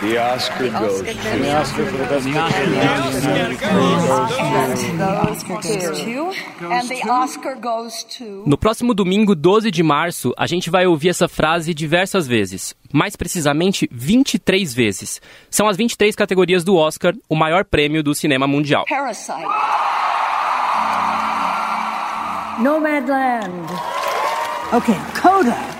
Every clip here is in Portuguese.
The Oscar goes to... The Oscar the best And the Oscar goes to... No próximo domingo, 12 de março, a gente vai ouvir essa frase diversas vezes. Mais precisamente, 23 vezes. São as 23 categorias do Oscar, o maior prêmio do cinema mundial. Parasite. Nomadland. Okay, Coda.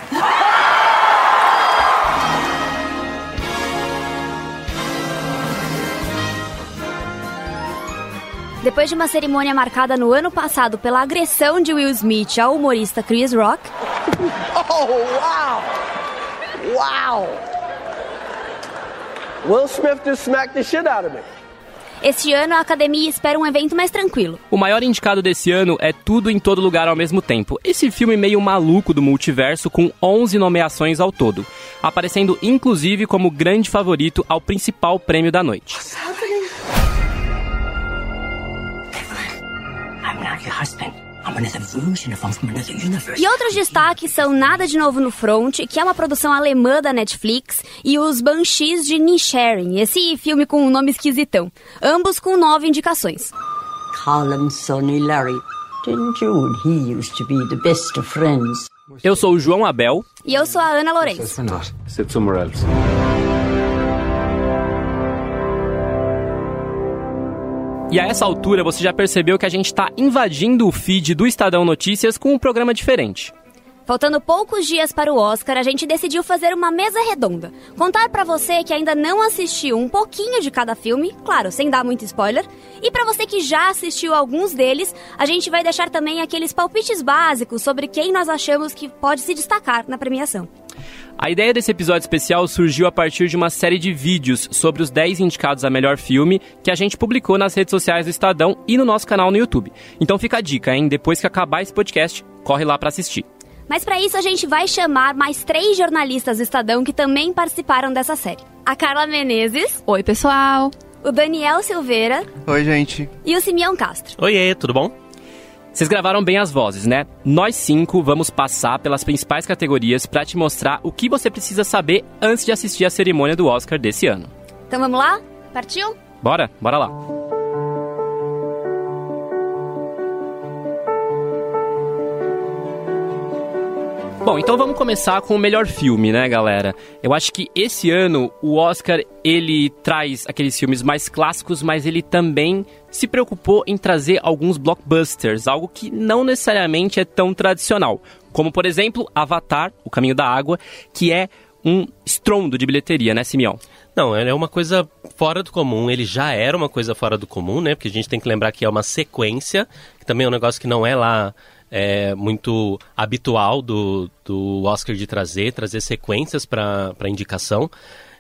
Depois de uma cerimônia marcada no ano passado pela agressão de Will Smith ao humorista Chris Rock, Oh, wow! Wow! Will Smith just smacked the shit out of me. este ano a academia espera um evento mais tranquilo. O maior indicado desse ano é Tudo em Todo Lugar ao mesmo tempo. Esse filme meio maluco do multiverso com 11 nomeações ao todo, aparecendo inclusive como grande favorito ao principal prêmio da noite. Not E outros destaques são Nada de Novo no Front, que é uma produção alemã da Netflix, e Os Banshees de Nisharing, esse filme com um nome esquisitão. Ambos com nove indicações. Colin, Sonny, Larry. Didn't you and he used to be the best of friends? Eu sou o João Abel. E eu sou a Ana Lourenço. E a essa altura você já percebeu que a gente está invadindo o feed do Estadão Notícias com um programa diferente. Faltando poucos dias para o Oscar, a gente decidiu fazer uma mesa redonda. Contar pra você que ainda não assistiu um pouquinho de cada filme, claro, sem dar muito spoiler, e pra você que já assistiu alguns deles, a gente vai deixar também aqueles palpites básicos sobre quem nós achamos que pode se destacar na premiação. A ideia desse episódio especial surgiu a partir de uma série de vídeos sobre os 10 indicados a melhor filme que a gente publicou nas redes sociais do Estadão e no nosso canal no YouTube. Então fica a dica, hein? Depois que acabar esse podcast, corre lá pra assistir. Mas pra isso a gente vai chamar mais três jornalistas do Estadão que também participaram dessa série. A Carla Menezes, Oi, pessoal. o Daniel Silveira Oi, gente. e o Simeão Castro. Oiê, tudo bom? Vocês gravaram bem as vozes, né? Nós cinco vamos passar pelas principais categorias pra te mostrar o que você precisa saber antes de assistir a cerimônia do Oscar desse ano. Então vamos lá? Partiu? Bora? Bora lá. Bom, então vamos começar com o melhor filme, né, galera? Eu acho que esse ano o Oscar ele traz aqueles filmes mais clássicos, mas ele também se preocupou em trazer alguns blockbusters, algo que não necessariamente é tão tradicional, como por exemplo Avatar, O Caminho da Água, que é um estrondo de bilheteria, né, Simeão? Não, é uma coisa fora do comum. Ele já era uma coisa fora do comum, né? Porque a gente tem que lembrar que é uma sequência, que também é um negócio que não é lá é, muito habitual do, do Oscar de trazer, trazer sequências para indicação.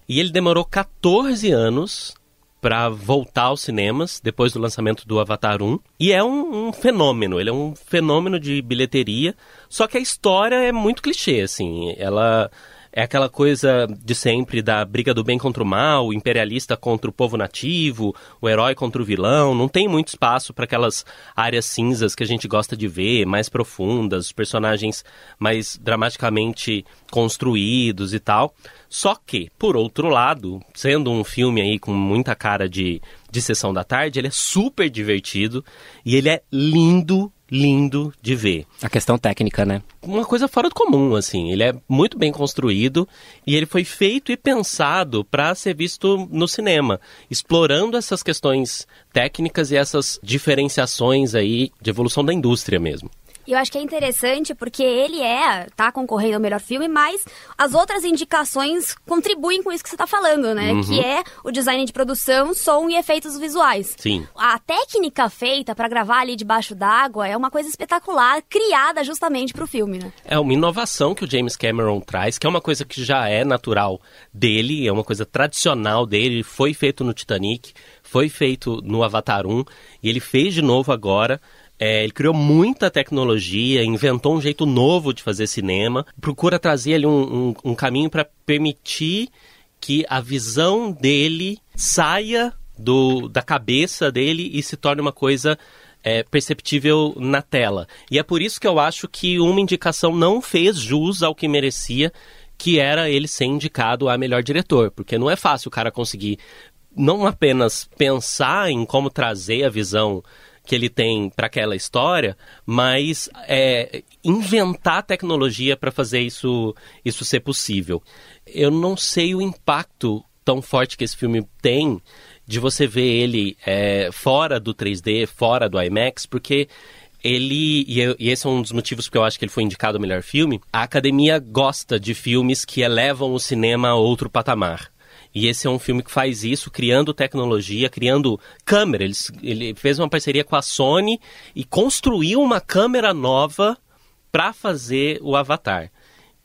E ele demorou 14 anos para voltar aos cinemas depois do lançamento do Avatar 1. E é um, um fenômeno, ele é um fenômeno de bilheteria. Só que a história é muito clichê, assim. Ela é aquela coisa de sempre da briga do bem contra o mal, o imperialista contra o povo nativo, o herói contra o vilão. Não tem muito espaço para aquelas áreas cinzas que a gente gosta de ver, mais profundas, os personagens mais dramaticamente construídos e tal. Só que, por outro lado, sendo um filme aí com muita cara de, de sessão da tarde, ele é super divertido e ele é lindo, lindo de ver. A questão técnica, né? Uma coisa fora do comum, assim. Ele é muito bem construído e ele foi feito e pensado para ser visto no cinema, explorando essas questões técnicas e essas diferenciações aí de evolução da indústria mesmo. E eu acho que é interessante porque ele é, tá concorrendo ao melhor filme, mas as outras indicações contribuem com isso que você tá falando, né? Uhum. Que é o design de produção, som e efeitos visuais. Sim. A técnica feita para gravar ali debaixo d'água é uma coisa espetacular, criada justamente pro filme, né? É uma inovação que o James Cameron traz, que é uma coisa que já é natural dele, é uma coisa tradicional dele, foi feito no Titanic, foi feito no Avatar 1, e ele fez de novo agora. É, ele criou muita tecnologia, inventou um jeito novo de fazer cinema, procura trazer ali um, um, um caminho para permitir que a visão dele saia do, da cabeça dele e se torne uma coisa é, perceptível na tela. E é por isso que eu acho que uma indicação não fez jus ao que merecia, que era ele ser indicado a melhor diretor, porque não é fácil o cara conseguir não apenas pensar em como trazer a visão que ele tem para aquela história, mas é, inventar tecnologia para fazer isso, isso ser possível. Eu não sei o impacto tão forte que esse filme tem de você ver ele é, fora do 3D, fora do IMAX, porque ele, e, esse é um dos motivos porque eu acho que ele foi indicado ao melhor filme, a academia gosta de filmes que elevam o cinema a outro patamar. E esse é um filme que faz isso, criando tecnologia, criando câmera. Ele, ele fez uma parceria com a Sony e construiu uma câmera nova para fazer o Avatar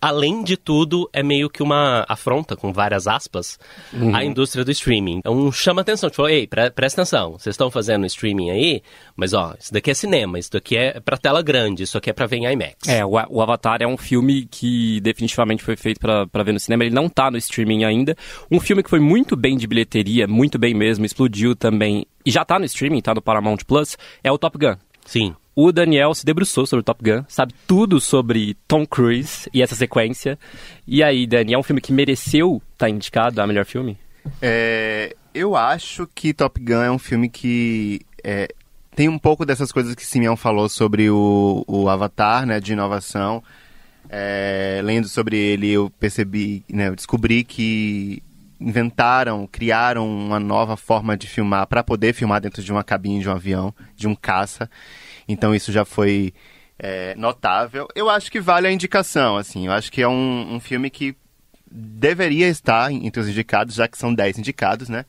além de tudo, é meio que uma afronta, com várias aspas, uhum. à indústria do streaming. Então chama atenção, tipo, ei, pre presta atenção, vocês estão fazendo streaming aí, mas ó, isso daqui é cinema, isso daqui é pra tela grande, isso aqui é pra ver em IMAX. É, o, o Avatar é um filme que definitivamente foi feito para ver no cinema, ele não tá no streaming ainda. Um filme que foi muito bem de bilheteria, muito bem mesmo, explodiu também, e já tá no streaming, tá no Paramount Plus, é o Top Gun. Sim o Daniel se debruçou sobre o Top Gun, sabe tudo sobre Tom Cruise e essa sequência. E aí, Dani, é um filme que mereceu estar tá indicado a melhor filme? É, eu acho que Top Gun é um filme que é, tem um pouco dessas coisas que Simeão falou sobre o, o Avatar, né, de inovação. É, lendo sobre ele, eu percebi, né, eu descobri que inventaram, criaram uma nova forma de filmar para poder filmar dentro de uma cabine de um avião, de um caça. Então isso já foi é, notável. Eu acho que vale a indicação, assim. Eu acho que é um, um filme que deveria estar entre os indicados, já que são 10 indicados, né?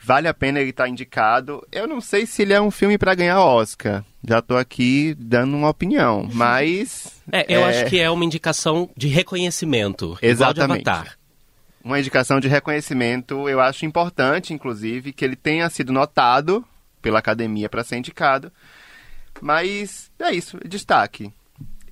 Vale a pena ele estar indicado. Eu não sei se ele é um filme para ganhar Oscar. Já estou aqui dando uma opinião, mas. É, eu é... acho que é uma indicação de reconhecimento. Exatamente. De Avatar. Uma indicação de reconhecimento, eu acho importante, inclusive, que ele tenha sido notado pela academia para ser indicado. Mas é isso, destaque.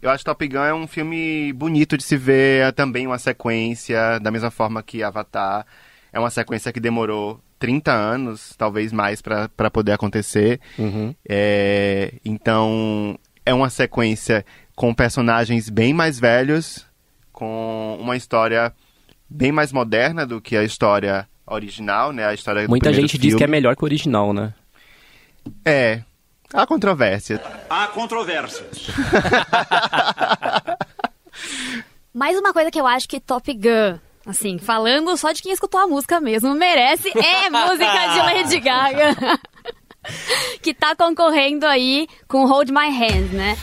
Eu acho que Top Gun é um filme bonito de se ver, é também uma sequência, da mesma forma que Avatar. É uma sequência que demorou 30 anos, talvez mais, para poder acontecer. Uhum. É, então, é uma sequência com personagens bem mais velhos, com uma história bem mais moderna do que a história original, né? A história Muita gente filme. diz que é melhor que o original, né? É, Há controvérsia. Há controvérsias. Mais uma coisa que eu acho que Top Gun, assim, falando só de quem escutou a música mesmo, merece é música de Lady Gaga. que tá concorrendo aí com Hold My Hand, né?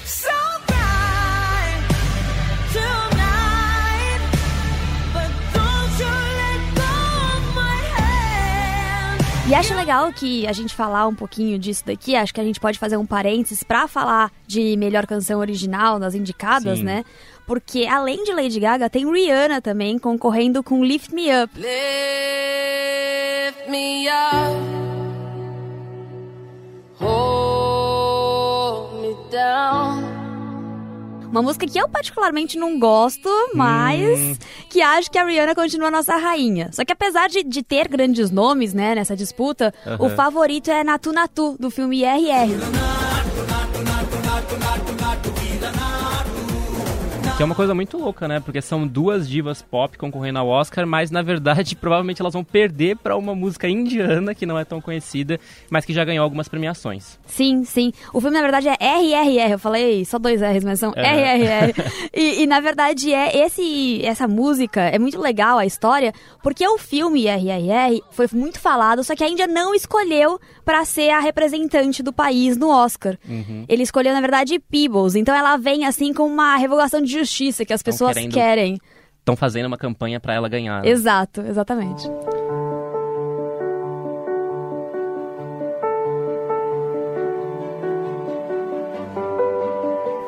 E acho legal que a gente falar um pouquinho disso daqui. Acho que a gente pode fazer um parênteses para falar de melhor canção original nas indicadas, Sim. né? Porque além de Lady Gaga, tem Rihanna também concorrendo com Lift Me Up. Lift me up. Hold me down. Uma música que eu particularmente não gosto, mas hum. que acho que a Rihanna continua nossa rainha. Só que apesar de, de ter grandes nomes, né, nessa disputa, o favorito é Natu Natu, do filme RR. Que é uma coisa muito louca, né? Porque são duas divas pop concorrendo ao Oscar, mas na verdade provavelmente elas vão perder para uma música indiana que não é tão conhecida, mas que já ganhou algumas premiações. Sim, sim. O filme na verdade é RRR. Eu falei só dois R's, mas são RRR. e, e, na verdade é esse essa música é muito legal a história, porque o filme RRR foi muito falado, só que a Índia não escolheu para ser a representante do país no Oscar. Uhum. Ele escolheu na verdade Peebles. Então ela vem assim com uma revogação de justiça que as pessoas querendo, querem. Estão fazendo uma campanha para ela ganhar. Né? Exato, exatamente.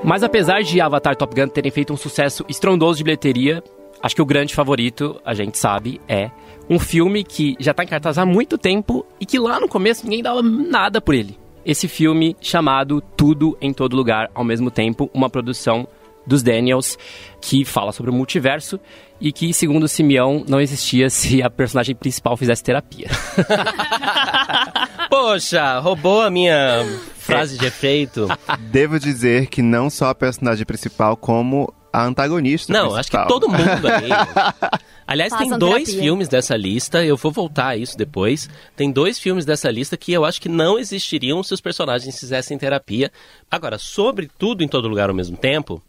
Mas apesar de Avatar Top Gun terem feito um sucesso estrondoso de bilheteria, acho que o grande favorito, a gente sabe, é um filme que já está em cartaz há muito tempo e que lá no começo ninguém dava nada por ele. Esse filme chamado Tudo em Todo Lugar ao mesmo tempo, uma produção dos Daniels, que fala sobre o multiverso e que, segundo Simeão, não existia se a personagem principal fizesse terapia. Poxa, roubou a minha frase de efeito. Devo dizer que não só a personagem principal, como a antagonista. Não, acho que principal. todo mundo aí. Aliás, tem Façam dois terapia. filmes dessa lista, eu vou voltar a isso depois. Tem dois filmes dessa lista que eu acho que não existiriam se os personagens fizessem terapia. Agora, sobre tudo em todo lugar ao mesmo tempo,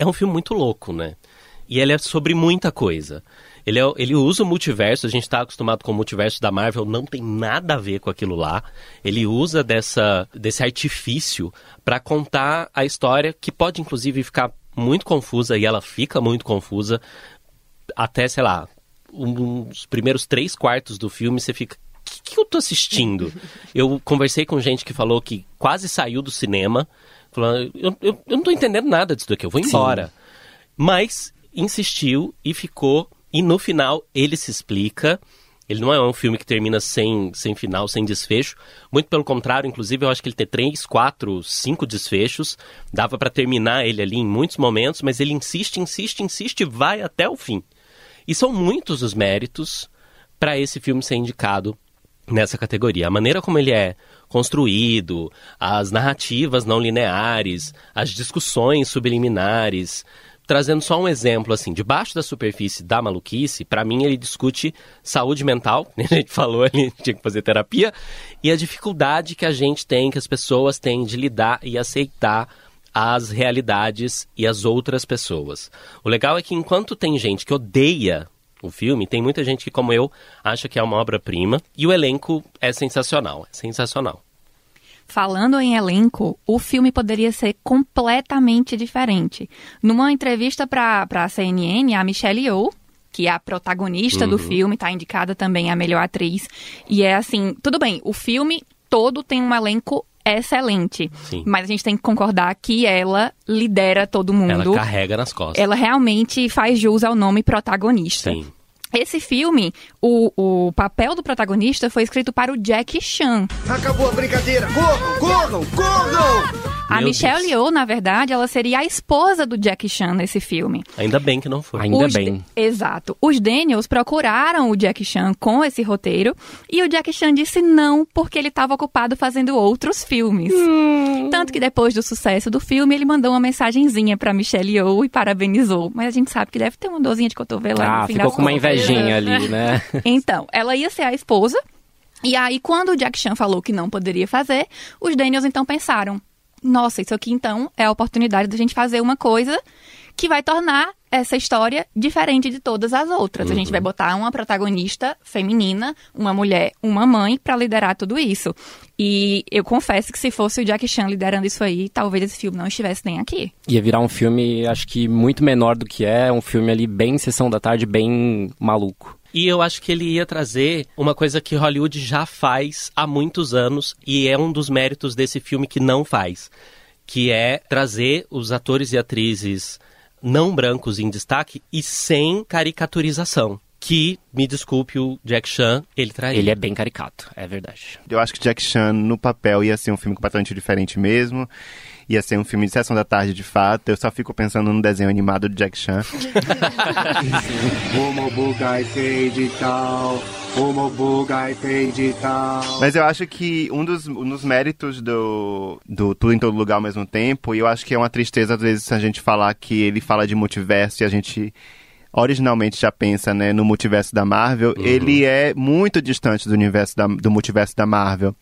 é um filme muito louco, né? E ele é sobre muita coisa. Ele, é- ele usa o multiverso, a gente está acostumado com o multiverso da Marvel, não tem nada a ver com aquilo lá. Ele usa dessa, desse artifício para contar a história, que pode inclusive ficar muito confusa, e ela fica muito confusa, até, sei lá, um- uns primeiros três quartos do filme você fica. O que, que eu tô assistindo? eu conversei com gente que falou que quase saiu do cinema, falando, eu, eu, eu não tô entendendo nada disso daqui, eu vou embora. Mas insistiu e ficou, e no final ele se explica. Ele não é um filme que termina sem, sem final, sem desfecho. Muito pelo contrário, inclusive, eu acho que ele tem três, quatro, cinco desfechos. Dava pra terminar ele ali em muitos momentos, mas ele insiste, insiste, insiste e vai até o fim. E são muitos os méritos para esse filme ser indicado nessa categoria. A maneira como ele é construído, as narrativas não lineares, as discussões subliminares. Trazendo só um exemplo, assim, debaixo da superfície da maluquice, para mim ele discute saúde mental, a gente falou ali, tinha que fazer terapia, e a dificuldade que a gente tem, que as pessoas têm de lidar e aceitar as realidades e as outras pessoas. O legal é que enquanto tem gente que odeia o filme, tem muita gente que, como eu, acha que é uma obra-prima, e o elenco é sensacional, é sensacional. Falando em elenco, o filme poderia ser completamente diferente. Numa entrevista para a CNN, a Michelle Yeoh, que é a protagonista do filme, está indicada também a melhor atriz. E é assim, tudo bem, o filme todo tem um elenco excelente. Sim. Mas a gente tem que concordar que ela lidera todo mundo. Ela carrega nas costas. Ela realmente faz jus ao nome protagonista. Sim. Esse filme, o, o papel do protagonista foi escrito para o Jack Chan. Acabou a brincadeira. Corram, corram, corram! A Meu Michelle Deus. Yeoh, na verdade, ela seria a esposa do Jack Chan nesse filme. Ainda bem que não foi. Ainda Os bem. Da- Exato. Os Daniels procuraram o Jack Chan com esse roteiro e o Jack Chan disse não porque ele estava ocupado fazendo outros filmes. Tanto que depois do sucesso do filme, ele mandou uma mensagenzinha para Michelle Yeoh e parabenizou. Mas a gente sabe que deve ter uma dorzinha de cotovelo aí no Ah, fim ficou com uma contas. Invejinha ali, né? Então, ela ia ser a esposa. E aí, quando o Jack Chan falou que não poderia fazer, os Daniels então pensaram: nossa, isso aqui então é a oportunidade da gente fazer uma coisa que vai tornar essa história diferente de todas as outras. A gente vai botar uma protagonista feminina, uma mulher, uma mãe para liderar tudo isso. E eu confesso que se fosse o Jack Chan liderando isso aí, talvez esse filme não estivesse nem aqui. Ia virar um filme, acho que muito menor do que é, um filme ali bem sessão da tarde, bem maluco. E eu acho que ele ia trazer uma coisa que Hollywood já faz há muitos anos e é um dos méritos desse filme que não faz, que é trazer os atores e atrizes não brancos em destaque e sem caricaturização. Que, me desculpe o Jack Chan, ele traria. Ele é bem caricato, é verdade. Eu acho que Jack Chan, no papel, ia ser um filme completamente diferente mesmo. Ia ser um filme de sessão da tarde, de fato. Eu só fico pensando no desenho animado do Jack Chan. Mas eu acho que um dos, um dos méritos do, do Tudo em Todo Lugar ao mesmo tempo, e eu acho que é uma tristeza às vezes a gente falar que ele fala de multiverso e a gente originalmente já pensa né, no multiverso da Marvel, ele é muito distante do universo da, do multiverso da Marvel.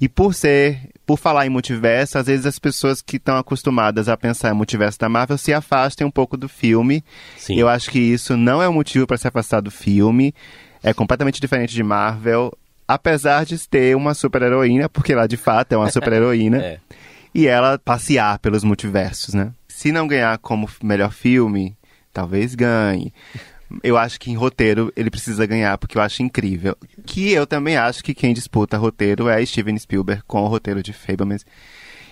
E por ser, por falar em multiverso, às vezes as pessoas que estão acostumadas a pensar em multiverso da Marvel se afastem um pouco do filme. Sim. Eu acho que isso não é um motivo para se afastar do filme. É completamente diferente de Marvel, apesar de ter uma super-heroína, porque lá de fato é uma super-heroína, É. e ela passear pelos multiversos, né? Se não ganhar como melhor filme, talvez ganhe. Eu acho que em roteiro ele precisa ganhar, porque eu acho incrível. Que eu também acho que quem disputa roteiro é Steven Spielberg com o roteiro de Fablemans,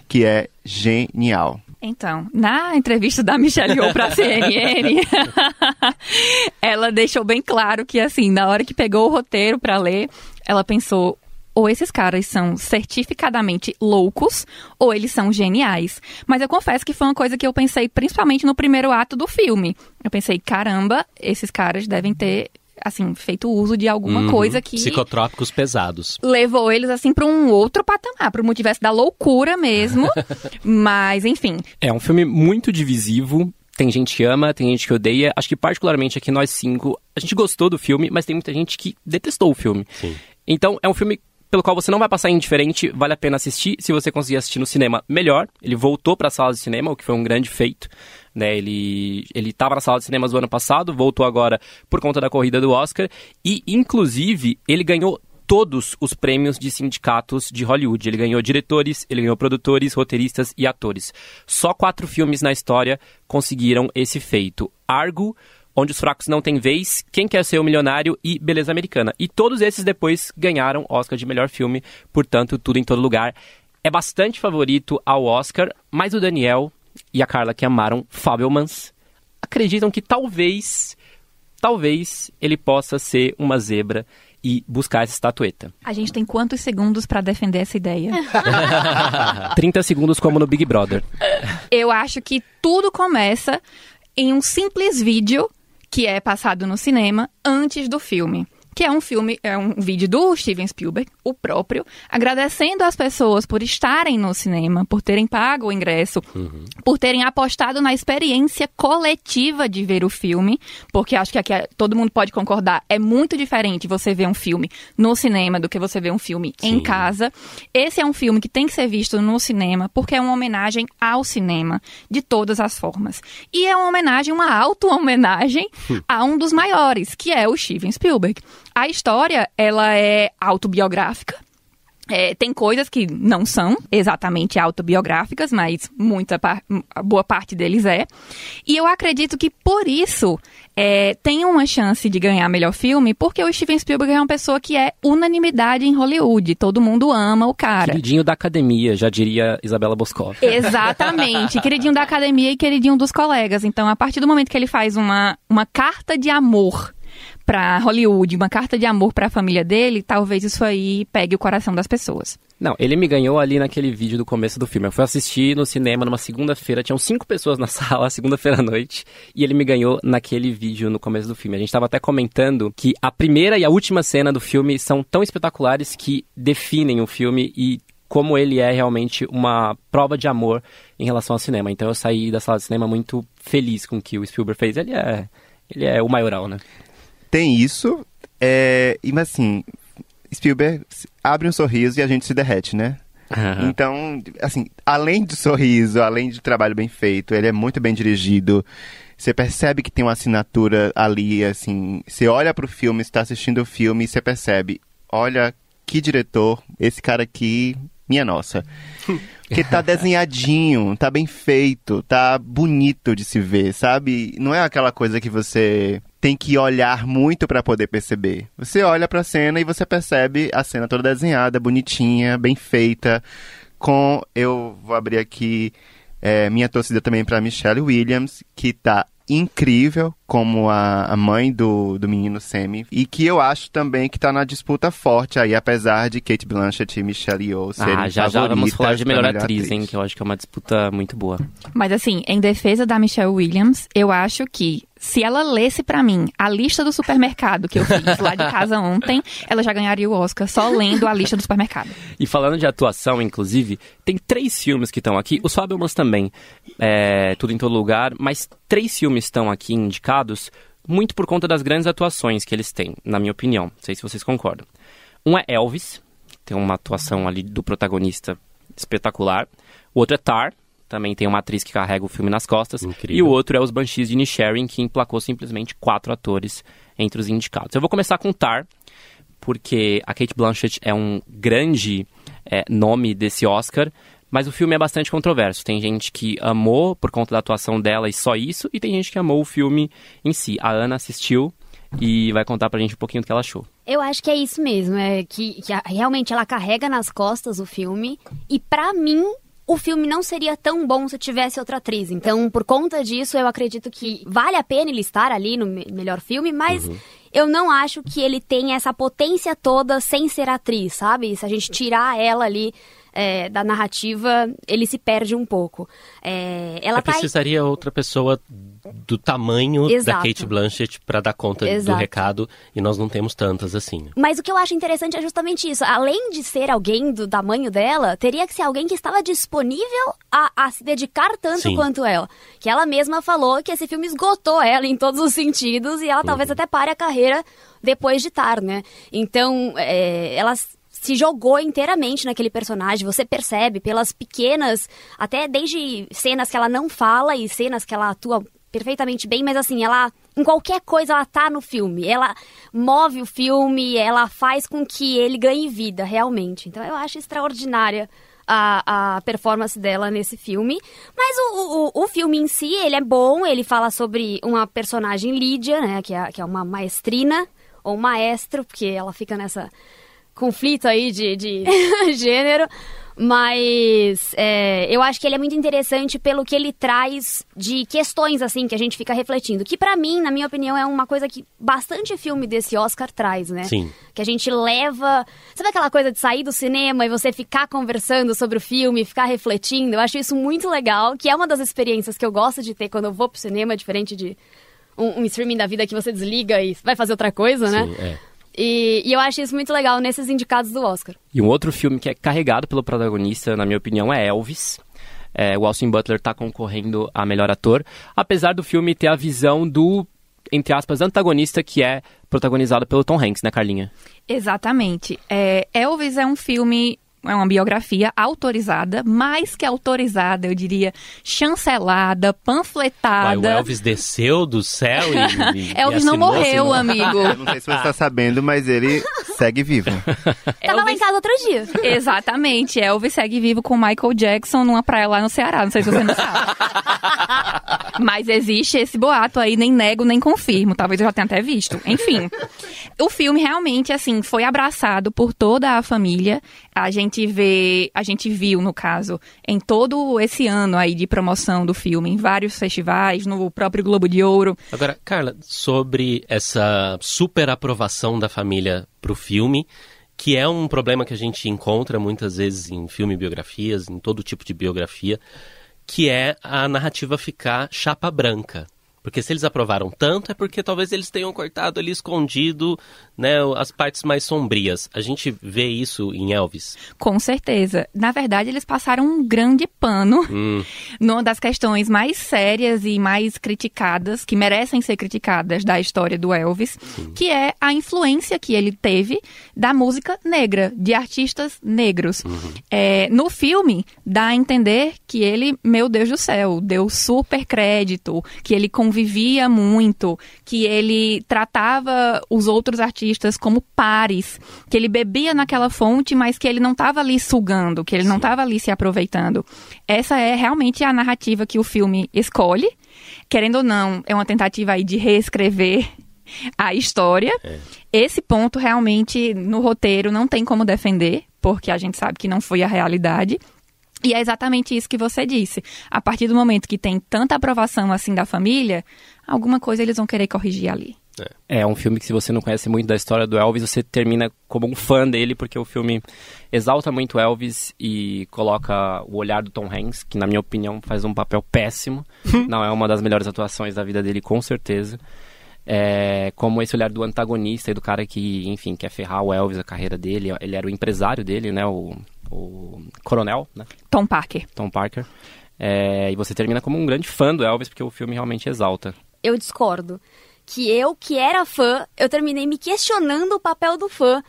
que é genial. Então, na entrevista da Michelle Yeoh pra CNN, ela deixou bem claro que, assim, na hora que pegou o roteiro pra ler, ela pensou, ou esses caras são certificadamente loucos, ou eles são geniais. Mas eu confesso que foi uma coisa que eu pensei principalmente no primeiro ato do filme. Eu pensei, caramba, esses caras devem ter, assim, feito uso de alguma Uhum. coisa que Psicotrópicos pesados. levou eles assim para um outro patamar, para o multiverso da loucura mesmo. Mas enfim, É um filme muito divisivo, Tem gente que ama, tem gente que odeia. Acho que particularmente aqui nós cinco, a gente gostou do filme, mas tem muita gente que detestou o filme. Sim. Então é um filme pelo qual você não vai passar indiferente, vale a pena assistir. Se você conseguir assistir no cinema, melhor. Ele voltou para as salas de cinema, o que foi um grande feito. Né? Ele ele estava na sala de cinemas do ano passado, voltou agora por conta da corrida do Oscar e inclusive ele ganhou todos os prêmios de sindicatos de Hollywood. Ele ganhou diretores, ele ganhou produtores, roteiristas e atores. Só quatro filmes na história conseguiram esse feito: Argo, Onde os Fracos Não Têm Vez, Quem Quer Ser o Milionário e Beleza Americana. E todos esses depois ganharam Oscar de melhor filme, portanto, tudo em todo lugar. É bastante favorito ao Oscar, mas o Daniel e a Carla, que amaram Fabelmans, acreditam que talvez, talvez ele possa ser uma zebra e buscar essa estatueta. A gente tem quantos segundos para defender essa ideia? 30 segundos como no Big Brother. Eu acho que tudo começa em um simples vídeo que é passado no cinema antes do filme que é um filme, é um vídeo do Steven Spielberg, o próprio, agradecendo as pessoas por estarem no cinema, por terem pago o ingresso, uhum. por terem apostado na experiência coletiva de ver o filme, porque acho que aqui é, todo mundo pode concordar, é muito diferente você ver um filme no cinema do que você ver um filme Sim. em casa. Esse é um filme que tem que ser visto no cinema, porque é uma homenagem ao cinema, de todas as formas. E é uma homenagem, uma auto-homenagem a um dos maiores, que é o Steven Spielberg. A história, ela é autobiográfica. É, tem coisas que não são exatamente autobiográficas, mas muita par boa parte deles é. E eu acredito que por isso é, tem uma chance de ganhar melhor filme, porque o Steven Spielberg é uma pessoa que é unanimidade em Hollywood. Todo mundo ama o cara. Queridinho da academia, já diria Isabela Boscov. Exatamente. queridinho da academia e queridinho dos colegas. Então, a partir do momento que ele faz uma, uma carta de amor para Hollywood, uma carta de amor para a família dele, talvez isso aí pegue o coração das pessoas. Não, ele me ganhou ali naquele vídeo do começo do filme. Eu fui assistir no cinema numa segunda-feira, tinham cinco pessoas na sala, segunda-feira à noite, e ele me ganhou naquele vídeo no começo do filme. A gente estava até comentando que a primeira e a última cena do filme são tão espetaculares que definem o filme e como ele é realmente uma prova de amor em relação ao cinema. Então eu saí da sala de cinema muito feliz com o que o Spielberg fez. Ele é, ele é o maioral, né? Tem isso, é, mas assim, Spielberg abre um sorriso e a gente se derrete, né? Uhum. Então, assim, além de sorriso, além de trabalho bem feito, ele é muito bem dirigido. Você percebe que tem uma assinatura ali, assim. Você olha pro filme, está assistindo o filme e você percebe, olha que diretor, esse cara aqui, minha nossa. Porque tá desenhadinho, tá bem feito, tá bonito de se ver, sabe? Não é aquela coisa que você tem que olhar muito para poder perceber. Você olha para a cena e você percebe a cena toda desenhada, bonitinha, bem feita. Com eu vou abrir aqui é, minha torcida também para Michelle Williams, que tá incrível como a, a mãe do, do menino Sammy e que eu acho também que tá na disputa forte aí, apesar de Kate Blanchett e Michelle Yeoh serem Ah, já já vamos falar de melhor, melhor atriz, atriz, hein, que eu acho que é uma disputa muito boa. Mas assim, em defesa da Michelle Williams, eu acho que se ela lesse para mim a lista do supermercado que eu fiz lá de casa ontem, ela já ganharia o Oscar só lendo a lista do supermercado. E falando de atuação, inclusive, tem três filmes que estão aqui. Os Fabelmans também, é, tudo em todo lugar, mas três filmes estão aqui indicados muito por conta das grandes atuações que eles têm, na minha opinião. Não sei se vocês concordam. Um é Elvis, tem uma atuação ali do protagonista espetacular. O outro é Tar, também tem uma atriz que carrega o filme nas costas. Incrível. E o outro é Os Banshees de Nisharing, que emplacou simplesmente quatro atores entre os indicados. Eu vou começar com Tar, porque a Kate Blanchett é um grande é, nome desse Oscar, mas o filme é bastante controverso. Tem gente que amou por conta da atuação dela e só isso, e tem gente que amou o filme em si. A Ana assistiu e vai contar pra gente um pouquinho do que ela achou. Eu acho que é isso mesmo, é que, que a, realmente ela carrega nas costas o filme, e para mim o filme não seria tão bom se tivesse outra atriz. Então, por conta disso, eu acredito que vale a pena ele estar ali no melhor filme, mas uhum. eu não acho que ele tenha essa potência toda sem ser atriz, sabe? Se a gente tirar ela ali é, da narrativa, ele se perde um pouco. É, ela Você tá aí- precisaria outra pessoa do tamanho da Exato. Kate Blanchett para dar conta do Exato. recado e nós não temos tantas assim. Mas o que eu acho interessante é justamente isso. Além de ser alguém do tamanho dela, teria que ser alguém que estava disponível a, a se dedicar tanto Sim. quanto ela. Que ela mesma falou que esse filme esgotou ela em todos os sentidos e ela talvez até pare a carreira depois de Tar, né? Então, é, ela se jogou inteiramente naquele personagem. Você percebe pelas pequenas, até desde cenas que ela não fala e cenas que ela atua perfeitamente bem, mas assim, ela em qualquer coisa ela tá no filme. Ela move o filme, ela faz com que ele ganhe vida, realmente. Então eu acho extraordinária a, a performance dela nesse filme. Mas o, o, o filme em si, ele é bom, ele fala sobre uma personagem Lídia, né, que é, que é uma maestrina, ou maestro, porque ela fica nessa conflito aí de, de gênero. Mas é, eu acho que ele é muito interessante pelo que ele traz de questões, assim, que a gente fica refletindo. Que pra mim, na minha opinião, é uma coisa que bastante filme desse Oscar traz, né? Sim. Que a gente leva. Sabe aquela coisa de sair do cinema e você ficar conversando sobre o filme, ficar refletindo? Eu acho isso muito legal, que é uma das experiências que eu gosto de ter quando eu vou pro cinema, diferente de um, um streaming da vida que você desliga e vai fazer outra coisa, né? Sim, é. E, e eu acho isso muito legal nesses indicados do Oscar. E um outro filme que é carregado pelo protagonista, na minha opinião, é Elvis. É, o Austin Butler está concorrendo a melhor ator, apesar do filme ter a visão do, entre aspas, antagonista que é protagonizado pelo Tom Hanks, né, Carlinha? Exatamente. É, Elvis é um filme, é uma biografia autorizada, mais que autorizada, eu diria, chancelada, Uai, panfletada. o Elvis desceu do céu e. e- e Elvis não morreu, assinou. amigo. Eu não sei se você está sabendo, mas ele segue vivo. Tava lá em casa outro dia. Exatamente. Elvis segue vivo com Michael Jackson numa praia lá no Ceará. Não sei se você não sabe. Mas existe esse boato aí, nem nego, nem confirmo. Talvez eu já tenha até visto. Enfim. O filme realmente, assim, foi abraçado por toda a família. A gente vê, a gente viu, no caso, em todo esse ano aí de promoção do filme, em vários festivais, no próprio Globo de Ouro. Agora, Carla, sobre essa super aprovação da família pro filme, que é um problema que a gente encontra muitas vezes em filme biografias, em todo tipo de biografia, que é a narrativa ficar chapa branca. Porque se eles aprovaram tanto é porque talvez eles tenham cortado ali escondido, né, as partes mais sombrias. A gente vê isso em Elvis. Com certeza. Na verdade, eles passaram um grande pano Hum, numa das questões mais sérias e mais criticadas, que merecem ser criticadas da história do Elvis, que é a influência que ele teve da música negra, de artistas negros. É, no filme, dá a entender que ele, meu Deus do céu, deu super crédito, que ele convivia muito, que ele tratava os outros artistas como pares, que ele bebia naquela fonte, mas que ele não estava ali sugando, que ele não estava ali se aproveitando. Essa é realmente a narrativa que o filme escolhe. Querendo ou não, é uma tentativa aí de reescrever a história. Esse ponto realmente no roteiro não tem como defender, porque a gente sabe que não foi a realidade. E é exatamente isso que você disse. A partir do momento que tem tanta aprovação assim da família, alguma coisa eles vão querer corrigir ali. É um filme que, se você não conhece muito da história do Elvis, você termina como um fã dele, porque o filme exalta muito Elvis e coloca o olhar do Tom Hanks, que, na minha opinião, faz um papel péssimo. não é uma das melhores atuações da vida dele, com certeza. É, como esse olhar do antagonista e do cara que, enfim, quer ferrar o Elvis, a carreira dele. Ele era o empresário dele, né? O, o coronel, né? Tom Parker. Tom Parker. É, e você termina como um grande fã do Elvis, porque o filme realmente exalta. Eu discordo. Que eu, que era fã, eu terminei me questionando o papel do fã.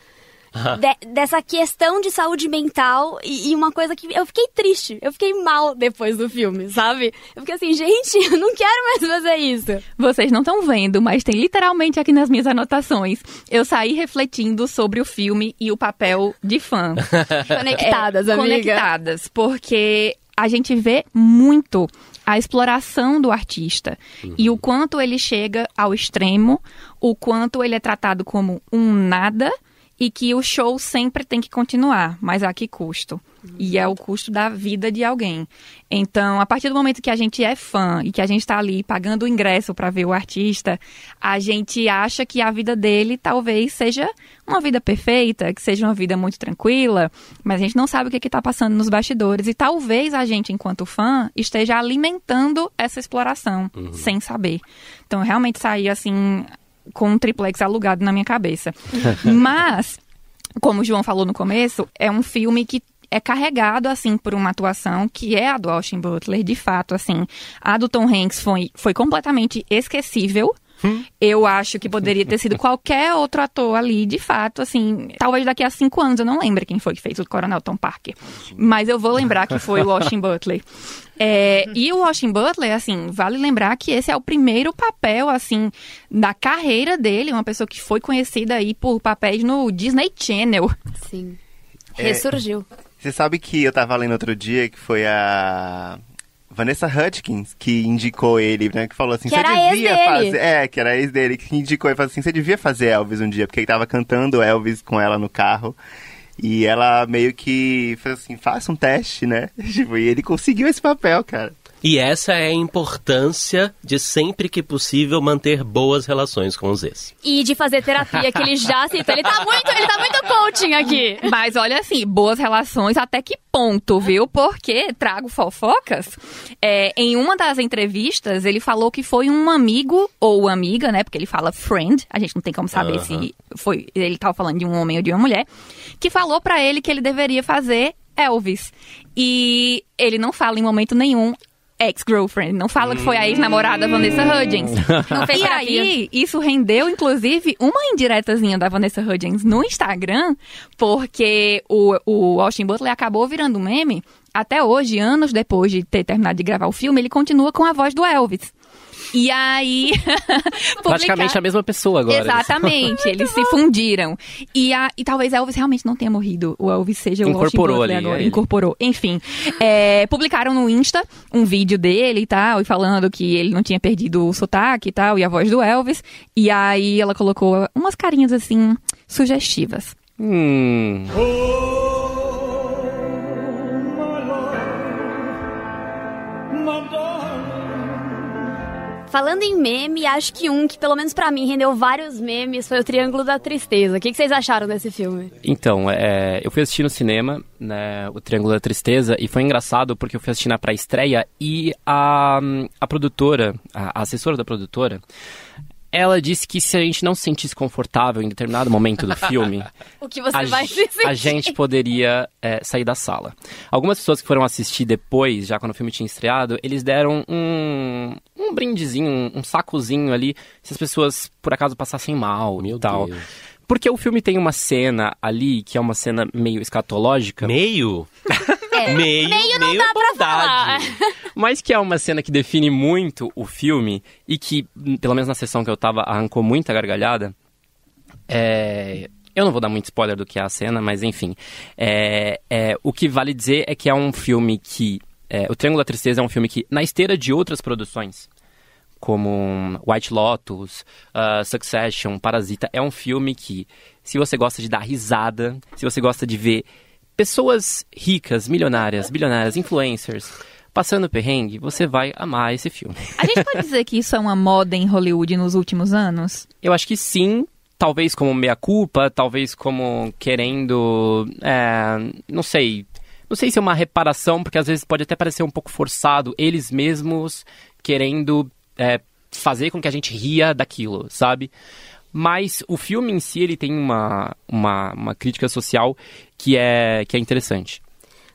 de- dessa questão de saúde mental e, e uma coisa que eu fiquei triste, eu fiquei mal depois do filme, sabe? Eu fiquei assim, gente, eu não quero mais fazer isso. Vocês não estão vendo, mas tem literalmente aqui nas minhas anotações. Eu saí refletindo sobre o filme e o papel de fã. Conectadas, É, amiga. Conectadas, porque a gente vê muito a exploração do artista e o quanto ele chega ao extremo, o quanto ele é tratado como um nada e que o show sempre tem que continuar, mas a que custo? E é o custo da vida de alguém. Então, a partir do momento que a gente é fã e que a gente está ali pagando o ingresso para ver o artista, a gente acha que a vida dele talvez seja uma vida perfeita, que seja uma vida muito tranquila, mas a gente não sabe o que está passando nos bastidores. E talvez a gente, enquanto fã, esteja alimentando essa exploração, uhum. sem saber. Então, realmente saí assim com um triplex alugado na minha cabeça. mas como o João falou no começo, é um filme que é carregado, assim, por uma atuação que é a do Austin Butler, de fato, assim. A do Tom Hanks foi, foi completamente esquecível. Hum. Eu acho que poderia ter sido qualquer outro ator ali, de fato, assim. Talvez daqui a cinco anos eu não lembre quem foi que fez o Coronel Tom Parker. Mas eu vou lembrar que foi o Austin Butler. É, e o Austin Butler, assim, vale lembrar que esse é o primeiro papel, assim, da carreira dele. Uma pessoa que foi conhecida aí por papéis no Disney Channel. Sim. Ressurgiu. É, você sabe que eu tava lendo outro dia que foi a Vanessa Hudgens que indicou ele, né? Que falou assim, você devia fazer. É, que era ex dele, que indicou e falou assim, você devia fazer Elvis um dia, porque ele tava cantando Elvis com ela no carro. E ela meio que fez assim, faça um teste, né? Tipo, e ele conseguiu esse papel, cara. E essa é a importância de sempre que possível manter boas relações com os ex. E de fazer terapia, que ele já citou. Ele tá muito, ele tá muito coaching aqui. Mas olha assim, boas relações até que ponto, viu? Porque, trago fofocas, é, em uma das entrevistas ele falou que foi um amigo ou amiga, né? Porque ele fala friend, a gente não tem como saber se foi ele tava falando de um homem ou de uma mulher, que falou para ele que ele deveria fazer Elvis. E ele não fala em momento nenhum ex-girlfriend. Não fala que foi a ex-namorada Vanessa Hudgens. Não fez e terapia. aí, isso rendeu, inclusive, uma indiretazinha da Vanessa Hudgens no Instagram, porque o, o Austin Butler acabou virando meme. Até hoje, anos depois de ter terminado de gravar o filme, ele continua com a voz do Elvis. E aí. Praticamente a mesma pessoa agora. Exatamente, eles se fundiram. E, a, e talvez Elvis realmente não tenha morrido. O Elvis seja o Incorporou ali. Agora. É Incorporou. Enfim. É, publicaram no Insta um vídeo dele e tal, e falando que ele não tinha perdido o sotaque e tal, e a voz do Elvis. E aí ela colocou umas carinhas assim, sugestivas. Hum. Falando em meme, acho que um que pelo menos para mim rendeu vários memes foi o Triângulo da Tristeza. O que, que vocês acharam desse filme? Então, é, eu fui assistir no cinema, né, o Triângulo da Tristeza, e foi engraçado porque eu fui assistir na pré-estreia e a, a produtora, a, assessora da produtora, ela disse que se a gente não se sentisse confortável em determinado momento do filme, o que você a, vai se sentir? a gente poderia é, sair da sala. Algumas pessoas que foram assistir depois, já quando o filme tinha estreado, eles deram um, um brindezinho, um, um sacozinho ali, se as pessoas por acaso passassem mal e tal. Deus. Porque o filme tem uma cena ali que é uma cena meio escatológica. Meio? É, meio, meio não meio dá pra bondade. falar. Mas que é uma cena que define muito o filme e que, pelo menos na sessão que eu tava, arrancou muita gargalhada. É... Eu não vou dar muito spoiler do que é a cena, mas enfim. É, é, o que vale dizer é que é um filme que. É, o Triângulo da Tristeza é um filme que, na esteira de outras produções, como White Lotus, uh, Succession, Parasita, é um filme que, se você gosta de dar risada, se você gosta de ver pessoas ricas, milionárias, bilionárias, influencers passando perrengue, você vai amar esse filme. A gente pode dizer que isso é uma moda em Hollywood nos últimos anos? Eu acho que sim, talvez como meia-culpa, talvez como querendo. É, não sei. Não sei se é uma reparação, porque às vezes pode até parecer um pouco forçado eles mesmos querendo é, fazer com que a gente ria daquilo, sabe? Mas o filme em si ele tem uma, uma, uma crítica social que é, que é interessante.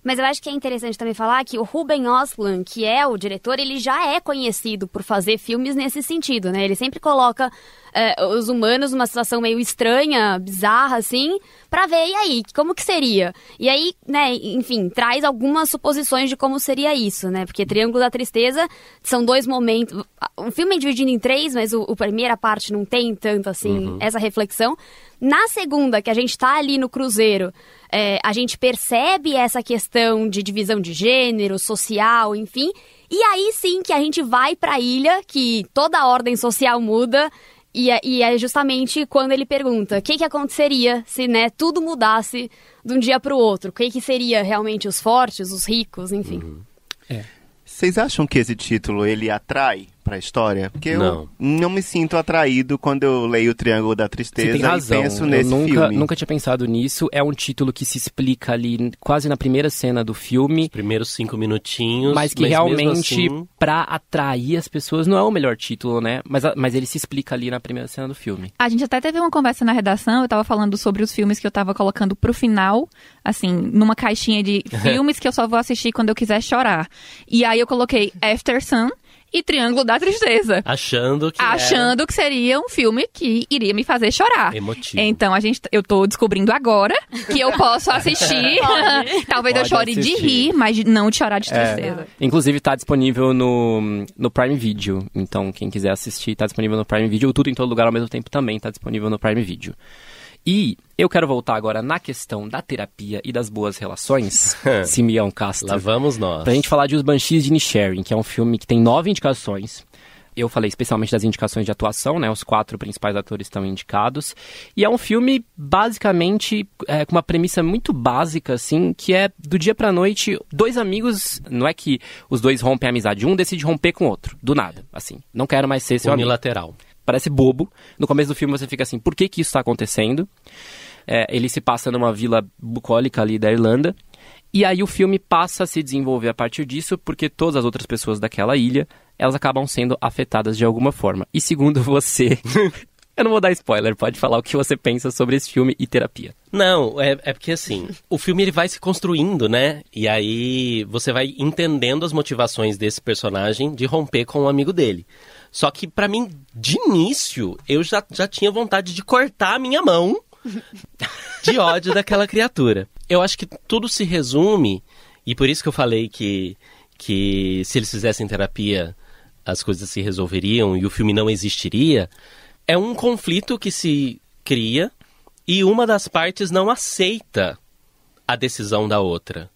Mas eu acho que é interessante também falar que o Ruben Ostlund, que é o diretor, ele já é conhecido por fazer filmes nesse sentido, né? Ele sempre coloca é, os humanos numa situação meio estranha, bizarra, assim, pra ver, e aí, como que seria? E aí, né, enfim, traz algumas suposições de como seria isso, né? Porque Triângulo da Tristeza são dois momentos. O filme é dividido em três, mas o, a primeira parte não tem tanto, assim, uhum. essa reflexão. Na segunda, que a gente tá ali no cruzeiro, é, a gente percebe essa questão de divisão de gênero, social, enfim. E aí sim que a gente vai para a ilha, que toda a ordem social muda E é, e é justamente quando ele pergunta o que, que aconteceria se né, tudo mudasse de um dia para o outro. O que, que seria realmente os fortes, os ricos, enfim. Uhum. Vocês acham que esse título ele atrai pra história? Porque Não. eu não me sinto atraído quando eu leio o Triângulo da Você Tristeza tem razão. e penso Eu nesse nunca, filme. nunca tinha pensado nisso. É um título que se explica ali quase na primeira cena do filme. Primeiros cinco minutinhos. Mas que mesmo realmente, assim, pra atrair as pessoas, não é o melhor título, né? Mas, a- mas ele se explica ali na primeira cena do filme. A gente até teve uma conversa na redação, eu tava falando sobre os filmes que eu tava colocando pro final, assim, numa caixinha de filmes que eu só vou assistir quando eu quiser chorar. E aí eu coloquei After Sun e Triângulo da Tristeza. achando que. era Achando que seria um filme que iria me fazer chorar. Emotivo. Então a gente, eu tô descobrindo agora que eu posso assistir. Talvez eu Pode chore de assistir. rir, mas não de chorar de É. tristeza. Inclusive tá disponível no, no Prime Video. Então, quem quiser assistir, tá disponível no Prime Video. O Tudo em Todo Lugar ao mesmo tempo também tá disponível no Prime Video. E eu quero voltar agora na questão da terapia e das boas relações, Simeão Castro. Lá vamos nós. Pra gente falar de Os Banshees de Inisherin, que é um filme que tem nove indicações. Eu falei especialmente das indicações de atuação, né? Os quatro principais atores estão indicados. E é um filme, basicamente, é, com uma premissa muito básica, assim, que é do dia pra noite, dois amigos. Não é que os dois rompem a amizade, um decide romper com o outro, do nada, assim. Não quero mais ser seu amigo Unilateral. Parece bobo. No começo do filme você fica assim, por que que isso está acontecendo? É, ele se passa numa vila bucólica ali da Irlanda. E aí o filme passa a se desenvolver a partir disso, porque todas as outras pessoas daquela ilha, elas acabam sendo afetadas de alguma forma. E segundo você, eu não vou dar spoiler, pode falar o que você pensa sobre esse filme e terapia. Não, é, é porque assim, o filme ele vai se construindo, né? E aí você vai entendendo as motivações desse personagem de romper com um amigo dele. Só que pra mim, de início, eu já, já tinha vontade de cortar a minha mão de ódio daquela criatura. Eu acho que tudo se resume, e por isso que eu falei que, que se eles fizessem terapia, as coisas se resolveriam e o filme não existiria. É um conflito que se cria e uma das partes não aceita a decisão da outra.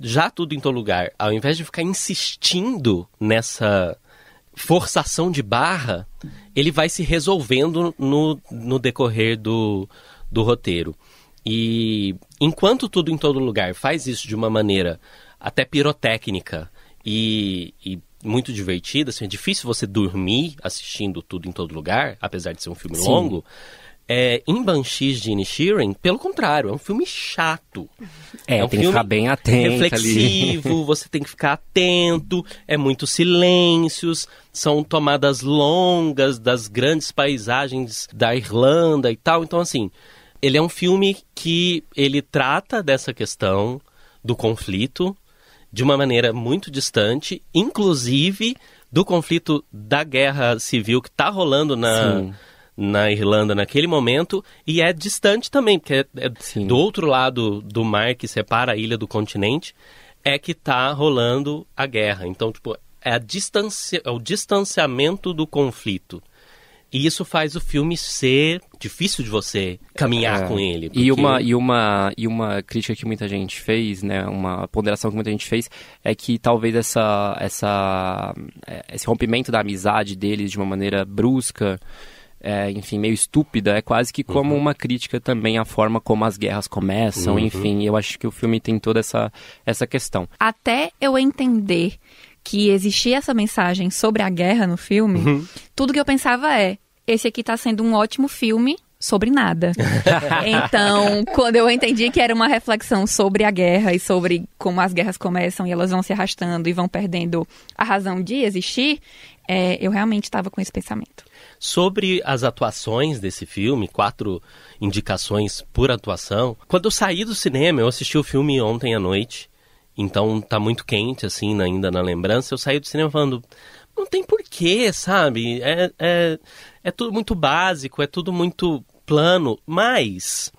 Já tudo em todo lugar, ao invés de ficar insistindo nessa forçação de barra, ele vai se resolvendo no, no decorrer do, do roteiro. E enquanto tudo em todo lugar faz isso de uma maneira até pirotécnica e, e muito divertida, assim, é difícil você dormir assistindo tudo em todo lugar, apesar de ser um filme Sim. longo. É, em Banshees de Inisherin, pelo contrário, é um filme chato. É, um tem que ficar bem atento ali. reflexivo, você tem que ficar atento, é muitos silêncios, são tomadas longas das grandes paisagens da Irlanda e tal. Então, assim, ele é um filme que ele trata dessa questão do conflito de uma maneira muito distante, inclusive do conflito da guerra civil que está rolando na, Sim. Na Irlanda naquele momento e é distante também, porque é, é do outro lado do mar que separa a ilha do continente é que tá rolando a guerra. Então, tipo, é, a distância, é o distanciamento do conflito. E isso faz o filme ser difícil de você caminhar É. com ele. E porque- uma, e, uma, e uma crítica que muita gente fez, né, uma ponderação que muita gente fez, é que talvez essa, essa, é, esse rompimento da amizade deles de uma maneira brusca, é, enfim, meio estúpida, é quase que como uma crítica também à forma como as guerras começam, Uhum. enfim, eu acho que o filme tem toda essa, essa questão. até eu entender que existia essa mensagem sobre a guerra no filme, Uhum. tudo que eu pensava é: esse aqui tá sendo um ótimo filme sobre nada. então, quando eu entendi que era uma reflexão sobre a guerra e sobre como as guerras começam e elas vão se arrastando e vão perdendo a razão de existir, é, eu realmente estava com esse pensamento. Sobre as atuações desse filme, quatro indicações por atuação. Quando eu saí do cinema, eu assisti o filme ontem à noite, então tá muito quente, assim, ainda na lembrança. Eu saí do cinema falando, não tem porquê, sabe? É, é, é tudo muito básico, é tudo muito plano, mas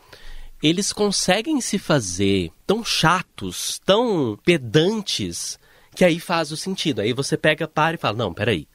eles conseguem se fazer tão chatos, tão pedantes, que aí faz o sentido. Aí você pega, para e fala, não, peraí.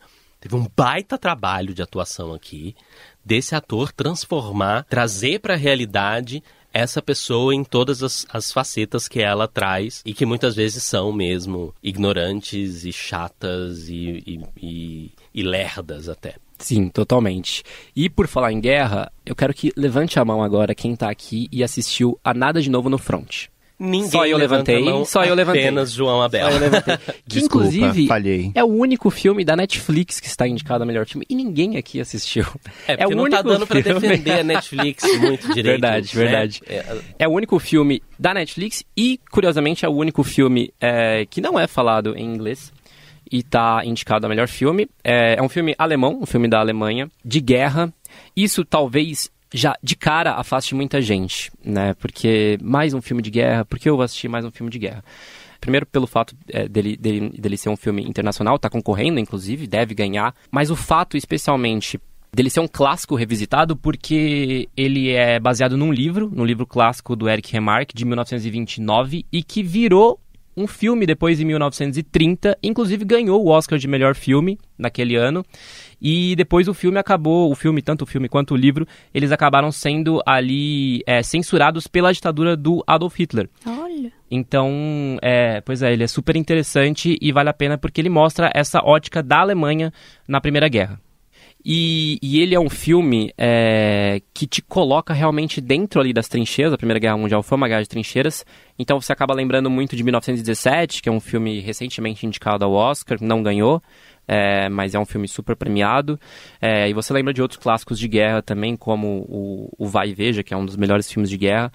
Teve um baita trabalho de atuação aqui, desse ator transformar, trazer para a realidade essa pessoa em todas as, as facetas que ela traz e que muitas vezes são mesmo ignorantes e chatas e, e, e, e lerdas até. Sim, totalmente. E por falar em guerra, eu quero que levante a mão agora quem tá aqui e assistiu a Nada de Novo no Front. Ninguém só eu levantei, mão, só eu levantei. Apenas João Abel. Só eu levantei. Que Desculpa, inclusive falhei. é o único filme da Netflix que está indicado a melhor filme e ninguém aqui assistiu. É, porque o não tá único dando filme- defender a Netflix muito direito. Verdade, né? verdade. É, É o único filme da Netflix e, curiosamente, é o único filme é, que não é falado em inglês e tá indicado a melhor filme. É, é um filme alemão, um filme da Alemanha, de guerra. Isso talvez já de cara afaste muita gente, né? Porque mais um filme de guerra, por que eu vou assistir mais um filme de guerra? Primeiro pelo fato é, dele, dele, dele ser um filme internacional, tá concorrendo, inclusive, deve ganhar. Mas o fato, especialmente, dele ser um clássico revisitado porque ele é baseado num livro, num livro clássico do Eric Remarque, de 1929, e que virou um filme depois em 1930, inclusive ganhou o Oscar de melhor filme naquele ano. E depois o filme acabou, o filme, tanto o filme quanto o livro, eles acabaram sendo ali é, censurados pela ditadura do Adolf Hitler. Olha. Então, é, pois é, ele é super interessante e vale a pena porque ele mostra essa ótica da Alemanha na Primeira Guerra. E, e ele é um filme é, que te coloca realmente dentro ali das trincheiras. A Primeira Guerra Mundial foi uma guerra de trincheiras. Então você acaba lembrando muito de 1917, que é um filme recentemente indicado ao Oscar, não ganhou. é, mas é um filme super premiado. É, e você lembra de outros clássicos de guerra também, como o, o Vai e Veja, que é um dos melhores filmes de guerra.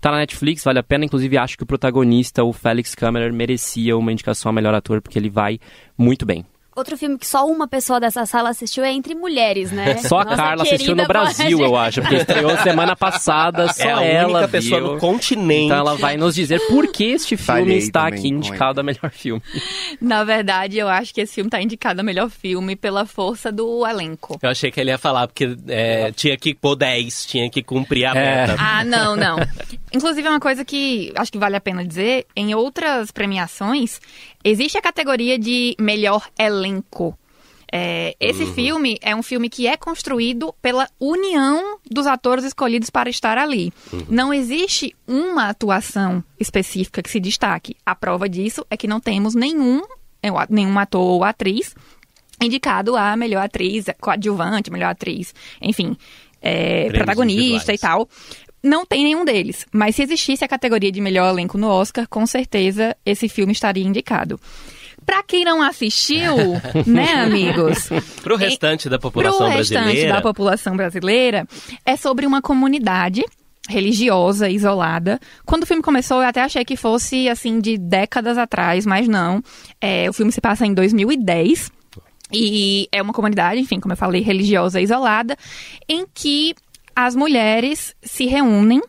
Tá na Netflix, vale a pena. Inclusive, acho que o protagonista, o Felix Kammerer, merecia uma indicação a melhor ator, porque ele vai muito bem. Outro filme que só uma pessoa dessa sala assistiu é Entre Mulheres, né? Só a Nossa Carla assistiu no Brasil, eu acho, porque estreou semana passada, só É a ela única pessoa viu. no continente. Então ela vai nos dizer por que este filme Falhei está aqui indicado a melhor filme. Na verdade, eu acho que esse filme tá indicado a melhor filme pela força do elenco. Eu achei que ele ia falar, porque é, tinha que pôr 10, tinha que cumprir a É. meta. Ah, não, não. Inclusive, é uma coisa que acho que vale a pena dizer: em outras premiações, existe a categoria de melhor elenco. É, esse filme é um filme que é construído pela união dos atores escolhidos para estar ali. Não existe uma atuação específica que se destaque. A prova disso é que não temos nenhum, é, nenhum ator ou atriz indicado a melhor atriz, coadjuvante, melhor atriz, enfim, é, protagonista e individuais. tal. Não tem nenhum deles. Mas se existisse a categoria de melhor elenco no Oscar, com certeza esse filme estaria indicado. Pra quem não assistiu, né, amigos? Pro restante da população Pro restante brasileira. da população brasileira, é sobre uma comunidade religiosa, isolada. Quando o filme começou, eu até achei que fosse, assim, de décadas atrás, mas não. É, o filme se passa em 2010. E é uma comunidade, enfim, como eu falei, religiosa isolada, em que as mulheres se reúnem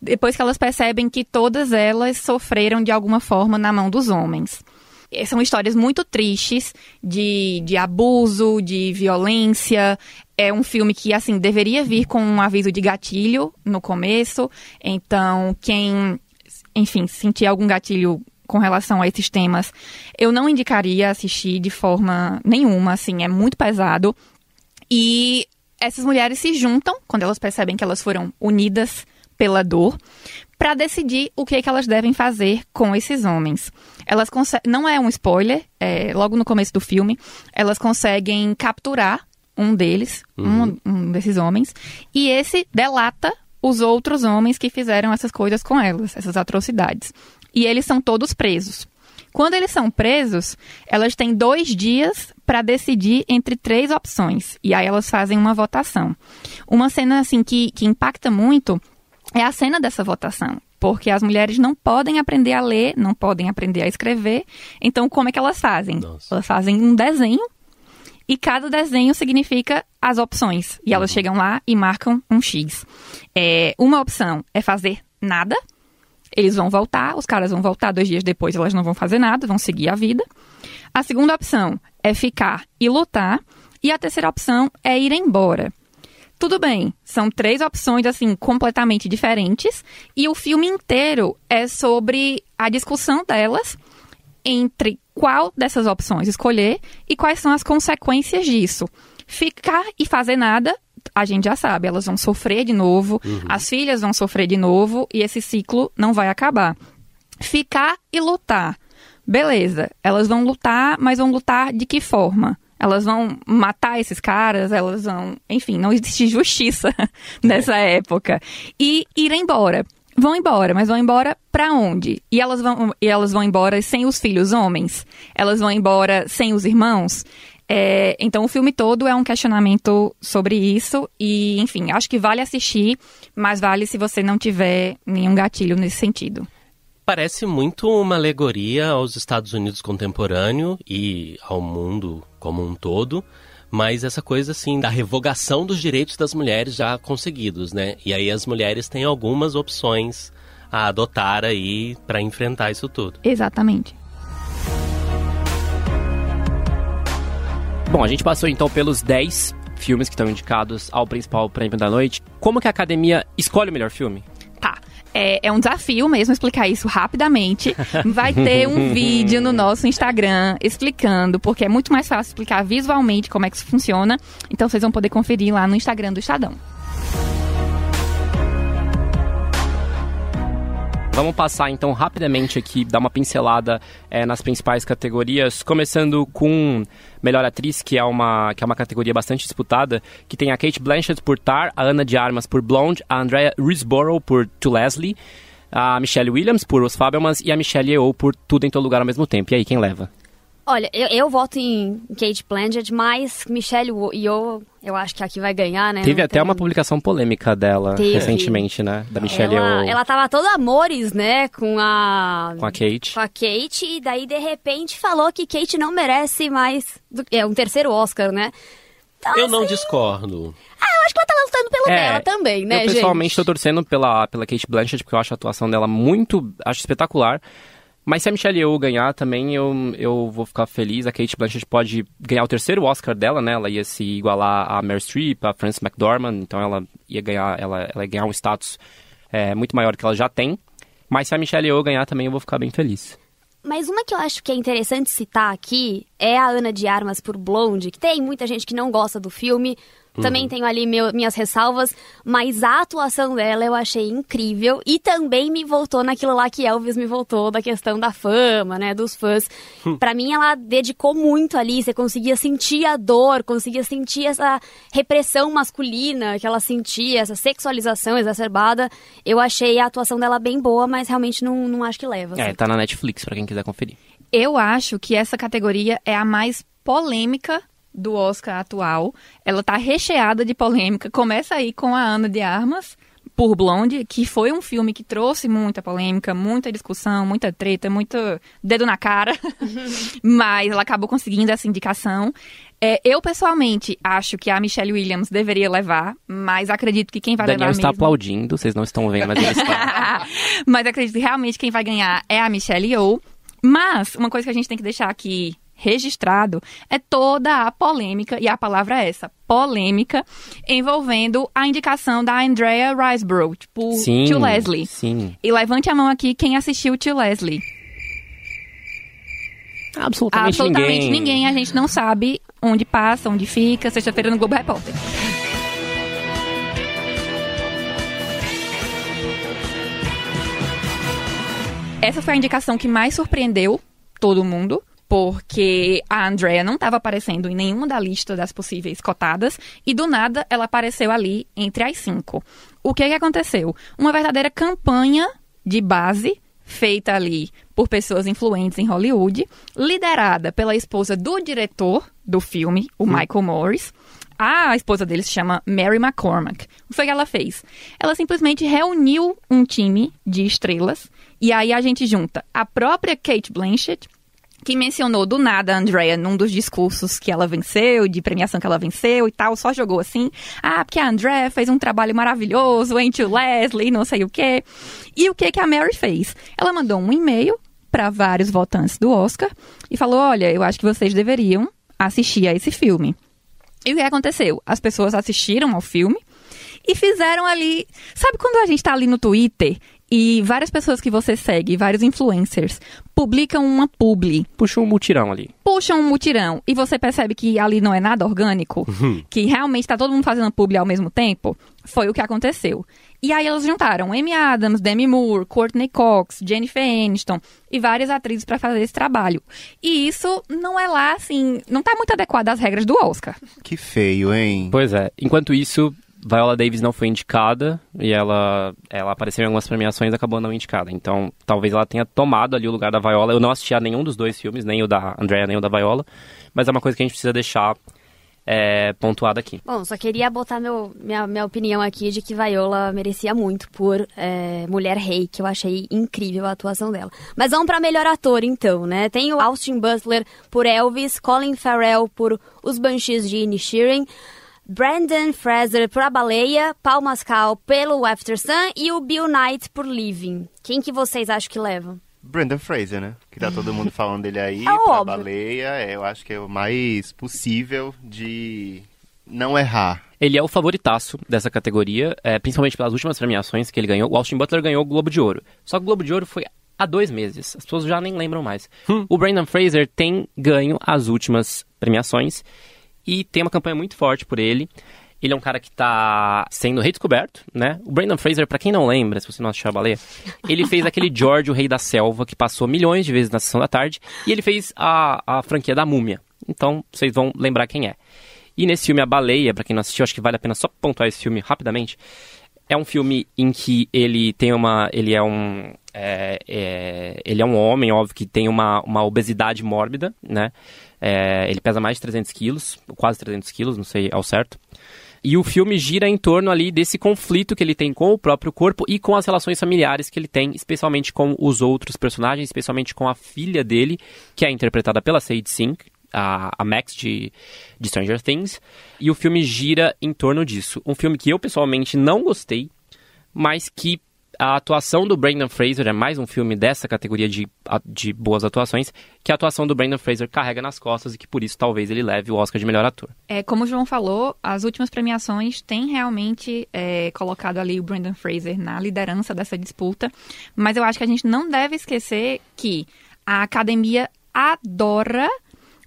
depois que elas percebem que todas elas sofreram de alguma forma na mão dos homens. E São histórias muito tristes de, de abuso, de violência. É um filme que, assim, deveria vir com um aviso de gatilho no começo. Então, quem, enfim, sentir algum gatilho com relação a esses temas, eu não indicaria assistir de forma nenhuma, assim, é muito pesado. E essas mulheres se juntam quando elas percebem que elas foram unidas pela dor para decidir o que, é que elas devem fazer com esses homens. Elas conseguem, não é um spoiler, é, logo no começo do filme, elas conseguem capturar um deles, um, um desses homens, e esse delata os outros homens que fizeram essas coisas com elas, essas atrocidades. E eles são todos presos. Quando eles são presos, elas têm dois dias para decidir entre três opções. E aí elas fazem uma votação. Uma cena assim que, que impacta muito é a cena dessa votação. Porque as mulheres não podem aprender a ler, não podem aprender a escrever. Então, como é que elas fazem? Nossa. Elas fazem um desenho e cada desenho significa as opções. E elas chegam lá e marcam um X. É, uma opção é fazer nada. Eles vão voltar, os caras vão voltar dois dias depois, elas não vão fazer nada, vão seguir a vida. A segunda opção é ficar e lutar. E a terceira opção é ir embora. Tudo bem, são três opções assim completamente diferentes e o filme inteiro é sobre a discussão delas entre qual dessas opções escolher e quais são as consequências disso. Ficar e fazer nada, a gente já sabe, elas vão sofrer de novo, as filhas vão sofrer de novo e esse ciclo não vai acabar. Ficar e lutar. Beleza, elas vão lutar, mas vão lutar de que forma? Elas vão matar esses caras, elas vão. Enfim, não existe justiça nessa época. E ir embora. Vão embora, mas vão embora pra onde? E elas vão, e elas vão embora sem os filhos homens? Elas vão embora sem os irmãos? É, então o filme todo é um questionamento sobre isso e, enfim, acho que vale assistir, mas vale se você não tiver nenhum gatilho nesse sentido. Parece muito uma alegoria aos Estados Unidos contemporâneo e ao mundo como um todo, mas essa coisa assim da revogação dos direitos das mulheres já conseguidos, né? E aí as mulheres têm algumas opções a adotar aí para enfrentar isso tudo. Exatamente. Bom, a gente passou então pelos 10 filmes que estão indicados ao principal prêmio da noite. Como que a academia escolhe o melhor filme? Tá. É, é, um desafio mesmo explicar isso rapidamente. Vai ter um vídeo no nosso Instagram explicando, porque é muito mais fácil explicar visualmente como é que isso funciona. Então vocês vão poder conferir lá no Instagram do Estadão. Vamos passar então rapidamente aqui, dar uma pincelada é, nas principais categorias, começando com melhor atriz, que é uma que é uma categoria bastante disputada, que tem a Kate Blanchett por Tar, a Ana de Armas por Blonde, a Andrea Riseborough por To Leslie, a Michelle Williams por Os Fabelmans e a Michelle Yeoh por Tudo em Todo Lugar ao mesmo tempo. E aí, quem leva? Olha, eu, eu voto em Kate Blanchett, mas Michelle Yeoh, eu acho que aqui vai ganhar, né? Teve Não até tem- uma publicação polêmica dela Teve. recentemente, né? Da Michelle ela, Yeoh ela tava toda amores, né, com a... com a Kate. com a Kate, e daí, de repente, falou que Kate não merece mais... do- é, um terceiro Oscar, né? Então, Eu não assim, discordo. Ah, eu acho que ela tá lutando pelo É, dela também, né, eu pessoalmente gente? tô torcendo pela, pela Kate Blanchett, porque eu acho a atuação dela muito, acho espetacular. Mas se a Michelle Yeoh ganhar também, eu, eu vou ficar feliz. A Kate Blanchett pode ganhar o terceiro Oscar dela, né? Ela ia se igualar a Meryl Streep, a Frances McDormand, então ela ia ganhar, ela, ela ia ganhar um status é, muito maior que ela já tem. Mas se a Michelle Yeoh ganhar também, eu vou ficar bem feliz. Mas uma que eu acho que é interessante citar aqui é a Ana de Armas por Blonde, que tem muita gente que não gosta do filme. Também tenho ali meu- minhas ressalvas, mas a atuação dela eu achei incrível e também me voltou naquilo lá que Elvis me voltou, da questão da fama, né, dos fãs. Pra mim ela dedicou muito ali, você conseguia sentir a dor, conseguia sentir essa repressão masculina que ela sentia, essa sexualização exacerbada. Eu achei a atuação dela bem boa, mas realmente não, não acho que leva. É, assim. tá na Netflix pra quem quiser conferir. Eu acho que essa categoria é a mais polêmica do Oscar atual. Ela tá recheada de polêmica. Começa aí com a Ana de Armas por Blonde, que foi um filme que trouxe muita polêmica, muita discussão, muita treta, muito dedo na cara. Mas ela acabou conseguindo essa indicação. É, eu, pessoalmente, acho que a Michelle Williams deveria levar, mas acredito que quem vai Daniel levar está mesmo... aplaudindo, vocês não estão vendo, mas ele está. Mas acredito que realmente quem vai ganhar é a Michelle Yeoh. Mas uma coisa que a gente tem que deixar aqui registrado é toda a polêmica, e a palavra é essa, polêmica, envolvendo a indicação da Andrea Riseborough, tipo, sim, Tio Leslie. sim. E levante a mão aqui quem assistiu Tio Leslie. Absolutamente, Absolutamente ninguém. ninguém. A gente não sabe onde passa, onde fica. Sexta-feira no Globo Repórter. Essa foi a indicação que mais surpreendeu todo mundo, porque a Andrea não estava aparecendo em nenhuma da lista das possíveis cotadas e do nada ela apareceu ali entre as cinco. O que, que aconteceu? Uma verdadeira campanha de base feita ali por pessoas influentes em Hollywood, liderada pela esposa do diretor do filme, o Michael Morris. A esposa dele se chama Mary McCormack. O que foi que ela fez? Ela simplesmente reuniu um time de estrelas e aí a gente junta a própria Kate Blanchett, que mencionou do nada a Andrea num dos discursos que ela venceu, de premiação que ela venceu e tal, só jogou assim, ah, porque a Andrea fez um trabalho maravilhoso, entre o Leslie, não sei o quê. E o que que a Mary fez? Ela mandou um e-mail para vários votantes do Oscar e falou, olha, eu acho que vocês deveriam assistir a esse filme. E o que aconteceu? As pessoas assistiram ao filme E fizeram ali. Sabe quando a gente tá ali no Twitter e várias pessoas que você segue, vários influencers, publicam uma publi, Puxa um mutirão ali. puxam um mutirão e você percebe que ali não é nada orgânico, que realmente tá todo mundo fazendo publi ao mesmo tempo? Foi o que aconteceu. E aí elas juntaram Amy Adams, Demi Moore, Courtney Cox, Jennifer Aniston e várias atrizes para fazer esse trabalho. E isso não é lá, assim, não tá muito adequado às regras do Oscar. Que feio, hein? Pois é. Enquanto isso, Viola Davis não foi indicada e ela, ela apareceu em algumas premiações e acabou não indicada. Então, talvez ela tenha tomado ali o lugar da Viola. Eu não assisti a nenhum dos dois filmes, nem o da Andrea, nem o da Viola. Mas é uma coisa que a gente precisa deixar é, pontuada aqui. Bom, só queria botar meu, minha, minha opinião aqui de que Viola merecia muito por é, Mulher Rei, que eu achei incrível a atuação dela. Mas vamos pra melhor ator, então, né? Tem o Austin Butler por Elvis, Colin Farrell por Os Banshees de Inisherin, Brandon Fraser por A Baleia, Paul Mascal pelo After Sun e o Bill Knight por Living. Quem que vocês acham que levam? Brendan Fraser, né? Que tá todo mundo falando dele aí, É pra óbvio. baleia. é, eu acho que é o mais possível de não errar. Ele é o favoritaço dessa categoria, é, principalmente pelas últimas premiações que ele ganhou. O Austin Butler ganhou o Globo de Ouro. Só que o Globo de Ouro foi há dois meses. As pessoas já nem lembram mais. O Brandon Fraser tem ganho as últimas premiações e tem uma campanha muito forte por ele. Ele é um cara que tá sendo redescoberto, né? O Brandon Fraser, pra quem não lembra, se você não assistiu a baleia, ele fez aquele George, o Rei da Selva, que passou milhões de vezes na sessão da tarde, e ele fez a, a franquia da Múmia. Então, vocês vão lembrar quem é. E nesse filme A Baleia, pra quem não assistiu, acho que vale a pena só pontuar esse filme rapidamente. É um filme em que ele tem uma. Ele é um. É, é, ele é um homem, óbvio, que tem uma, uma obesidade mórbida, né? É, ele pesa mais de 300 quilos, quase 300 quilos, não sei ao certo. E o filme gira em torno ali desse conflito que ele tem com o próprio corpo e com as relações familiares que ele tem, especialmente com os outros personagens, especialmente com a filha dele, que é interpretada pela Sadie Sink, a, a Max de, de Stranger Things. E o filme gira em torno disso. Um filme que eu pessoalmente não gostei, mas que a atuação do Brandon Fraser é mais um filme dessa categoria de, de boas atuações, que a atuação do Brandon Fraser carrega nas costas e que por isso talvez ele leve o Oscar de melhor ator. É, como o João falou, as últimas premiações têm realmente é, colocado ali o Brandon Fraser na liderança dessa disputa, mas eu acho que a gente não deve esquecer que a academia adora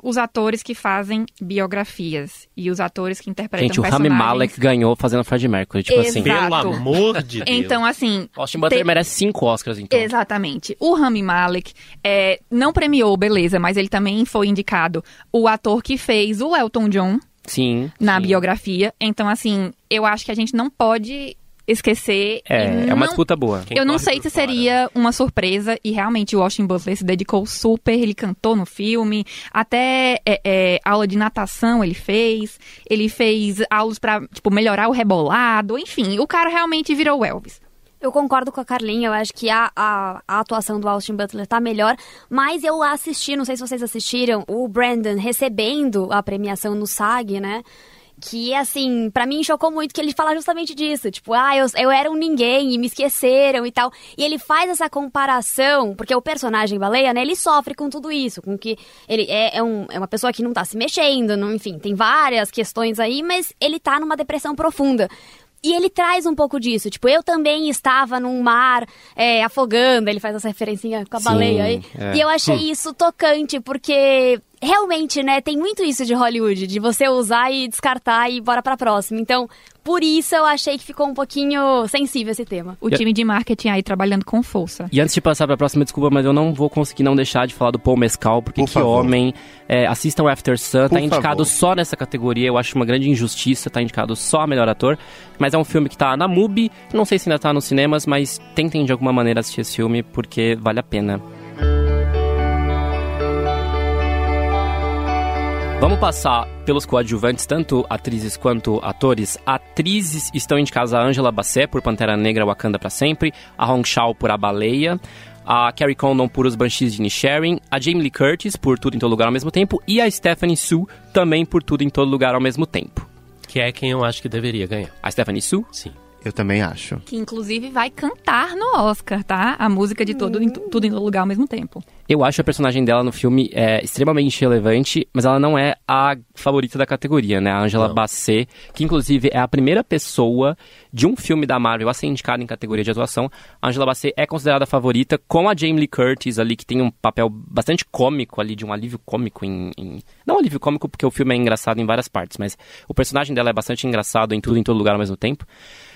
os atores que fazem biografias e os atores que interpretam Gente, o Rami personagens. Malek ganhou fazendo Fred Mercury, tipo assim. Exato. Pelo amor de Deus. Então, assim, Austin Butler Te- merece cinco Oscars, então. Exatamente. O Rami Malek é, não premiou, beleza, mas ele também foi indicado o ator que fez o Elton John Sim. na sim. biografia. Então, assim, eu acho que a gente não pode esquecer. É, é uma não- disputa boa. Quem Eu não sei se fora, seria uma surpresa e realmente o Austin Butler se dedicou super, ele cantou no filme, até é, é, aula de natação ele fez, ele fez aulas pra, tipo, melhorar o rebolado, enfim, o cara realmente virou o Elvis. Eu concordo com a Carlinha, eu acho que a, a, a atuação do Austin Butler tá melhor, mas eu assisti, não sei se vocês assistiram, o Brandon recebendo a premiação no SAG, né? Que, assim, pra mim chocou muito que ele fala justamente disso. Tipo, ah, eu, eu era um ninguém e me esqueceram e tal. E ele faz essa comparação, porque o personagem baleia, né, ele sofre com tudo isso. Com que ele é, é, um- é uma pessoa que não tá se mexendo, não, enfim, tem várias questões aí, mas ele tá numa depressão profunda. E ele traz um pouco disso. Tipo, eu também estava num mar é, afogando. Ele faz essa referencinha com a Sim, baleia aí. é. E eu achei isso tocante, porque realmente, né, tem muito isso de Hollywood, de você usar e descartar e bora pra próxima. Então, por isso eu achei que ficou um pouquinho sensível esse tema. O E- time de marketing aí trabalhando com força. E antes de passar pra próxima, desculpa, mas eu não vou conseguir não deixar de falar do Paul Mescal, porque Por que favor. homem. É, assistam After Sun, tá Por indicado favor. só nessa categoria, eu acho uma grande injustiça, tá indicado só a melhor ator. Mas é um filme que tá na MUBI, não sei se ainda tá nos cinemas, mas tentem de alguma maneira assistir esse filme, porque vale a pena. Vamos passar pelos coadjuvantes, tanto atrizes quanto atores. Atrizes estão indicadas a Angela Bassett por Pantera Negra Wakanda pra Sempre, a Hong Shao por A Baleia, a Carrie Condon por Os Banshees de Inisherin, a Jamie Lee Curtis por Tudo em Todo Lugar ao Mesmo Tempo e a Stephanie Su também por Tudo em Todo Lugar ao Mesmo Tempo. Que é quem eu acho que deveria ganhar. A Stephanie Su? Sim. Eu também acho. Que inclusive vai cantar no Oscar, tá? A música de todo, em, tudo em todo lugar ao mesmo tempo. Eu acho a personagem dela no filme é, extremamente relevante, mas ela não é a favorita da categoria, né? A Angela Não. Bassett, que inclusive é a primeira pessoa de um filme da Marvel a ser indicada em categoria de atuação. A Angela Bassett é considerada a favorita, com a Jamie Lee Curtis ali, que tem um papel bastante cômico ali, de um alívio cômico em... em- Não alívio cômico, porque o filme é engraçado em várias partes, mas o personagem dela é bastante engraçado em tudo, em todo lugar ao mesmo tempo.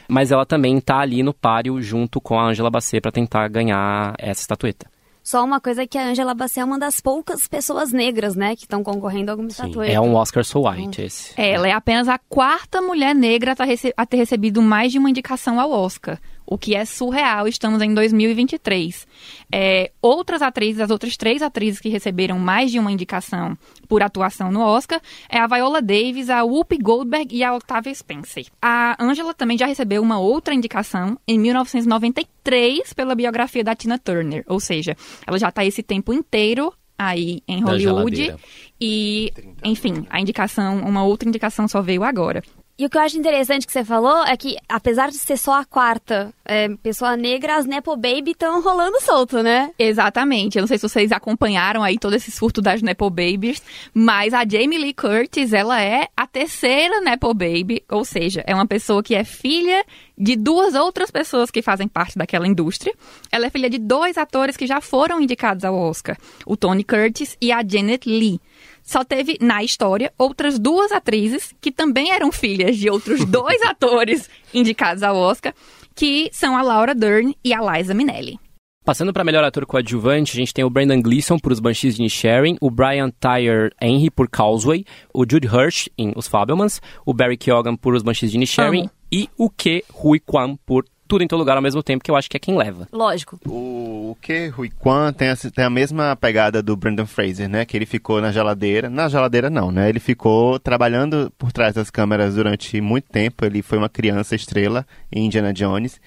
Mas ela também tá ali no páreo junto com a Angela Bassett para tentar ganhar essa estatueta. Só uma coisa que a Angela Bassett é uma das poucas pessoas negras, né, que estão concorrendo a alguma estatueta. É um Oscar so white esse. Ela é apenas a quarta mulher negra tá a ter recebido mais de uma indicação ao Oscar, o que é surreal. Estamos em 2023. É, outras atrizes, as outras três atrizes que receberam mais de uma indicação por atuação no Oscar é a Viola Davis, a Whoopi Goldberg e a Octavia Spencer. A Angela também já recebeu uma outra indicação em 1993 pela biografia da Tina Turner, ou seja, ela já está esse tempo inteiro aí em Hollywood e, enfim, a indicação, uma outra indicação só veio agora. E o que eu acho interessante que você falou é que, apesar de ser só a quarta é, pessoa negra, as Nepo Baby estão rolando solto, né? Exatamente. Eu não sei se vocês acompanharam aí todo esse surto das Nepo Babies, mas a Jamie Lee Curtis, ela é a terceira Nepo Baby, ou seja, é uma pessoa que é filha de duas outras pessoas que fazem parte daquela indústria. Ela é filha de dois atores que já foram indicados ao Oscar, o Tony Curtis e a Janet Lee. Só teve, na história, outras duas atrizes que também eram filhas de outros dois atores indicados ao Oscar, que são a Laura Dern e a Liza Minnelli. Passando para melhor ator coadjuvante, a gente tem o Brendan Gleeson por Os Banshees de Inisherin, o Brian Tyler Henry por Causeway, o Jude Hirsch em Os Fabelmans, o Barry Keoghan por Os Banshees de Amo. e o Ke Hui Kwan por Tudo em Todo Lugar ao mesmo tempo, que eu acho que é quem leva. Lógico. O, o que Rui Kwan tem, essa- tem a mesma pegada do Brandon Fraser, né? Que ele ficou na geladeira. Na geladeira não, né? Ele ficou trabalhando por trás das câmeras durante muito tempo. Ele foi uma criança estrela em Indiana Jones.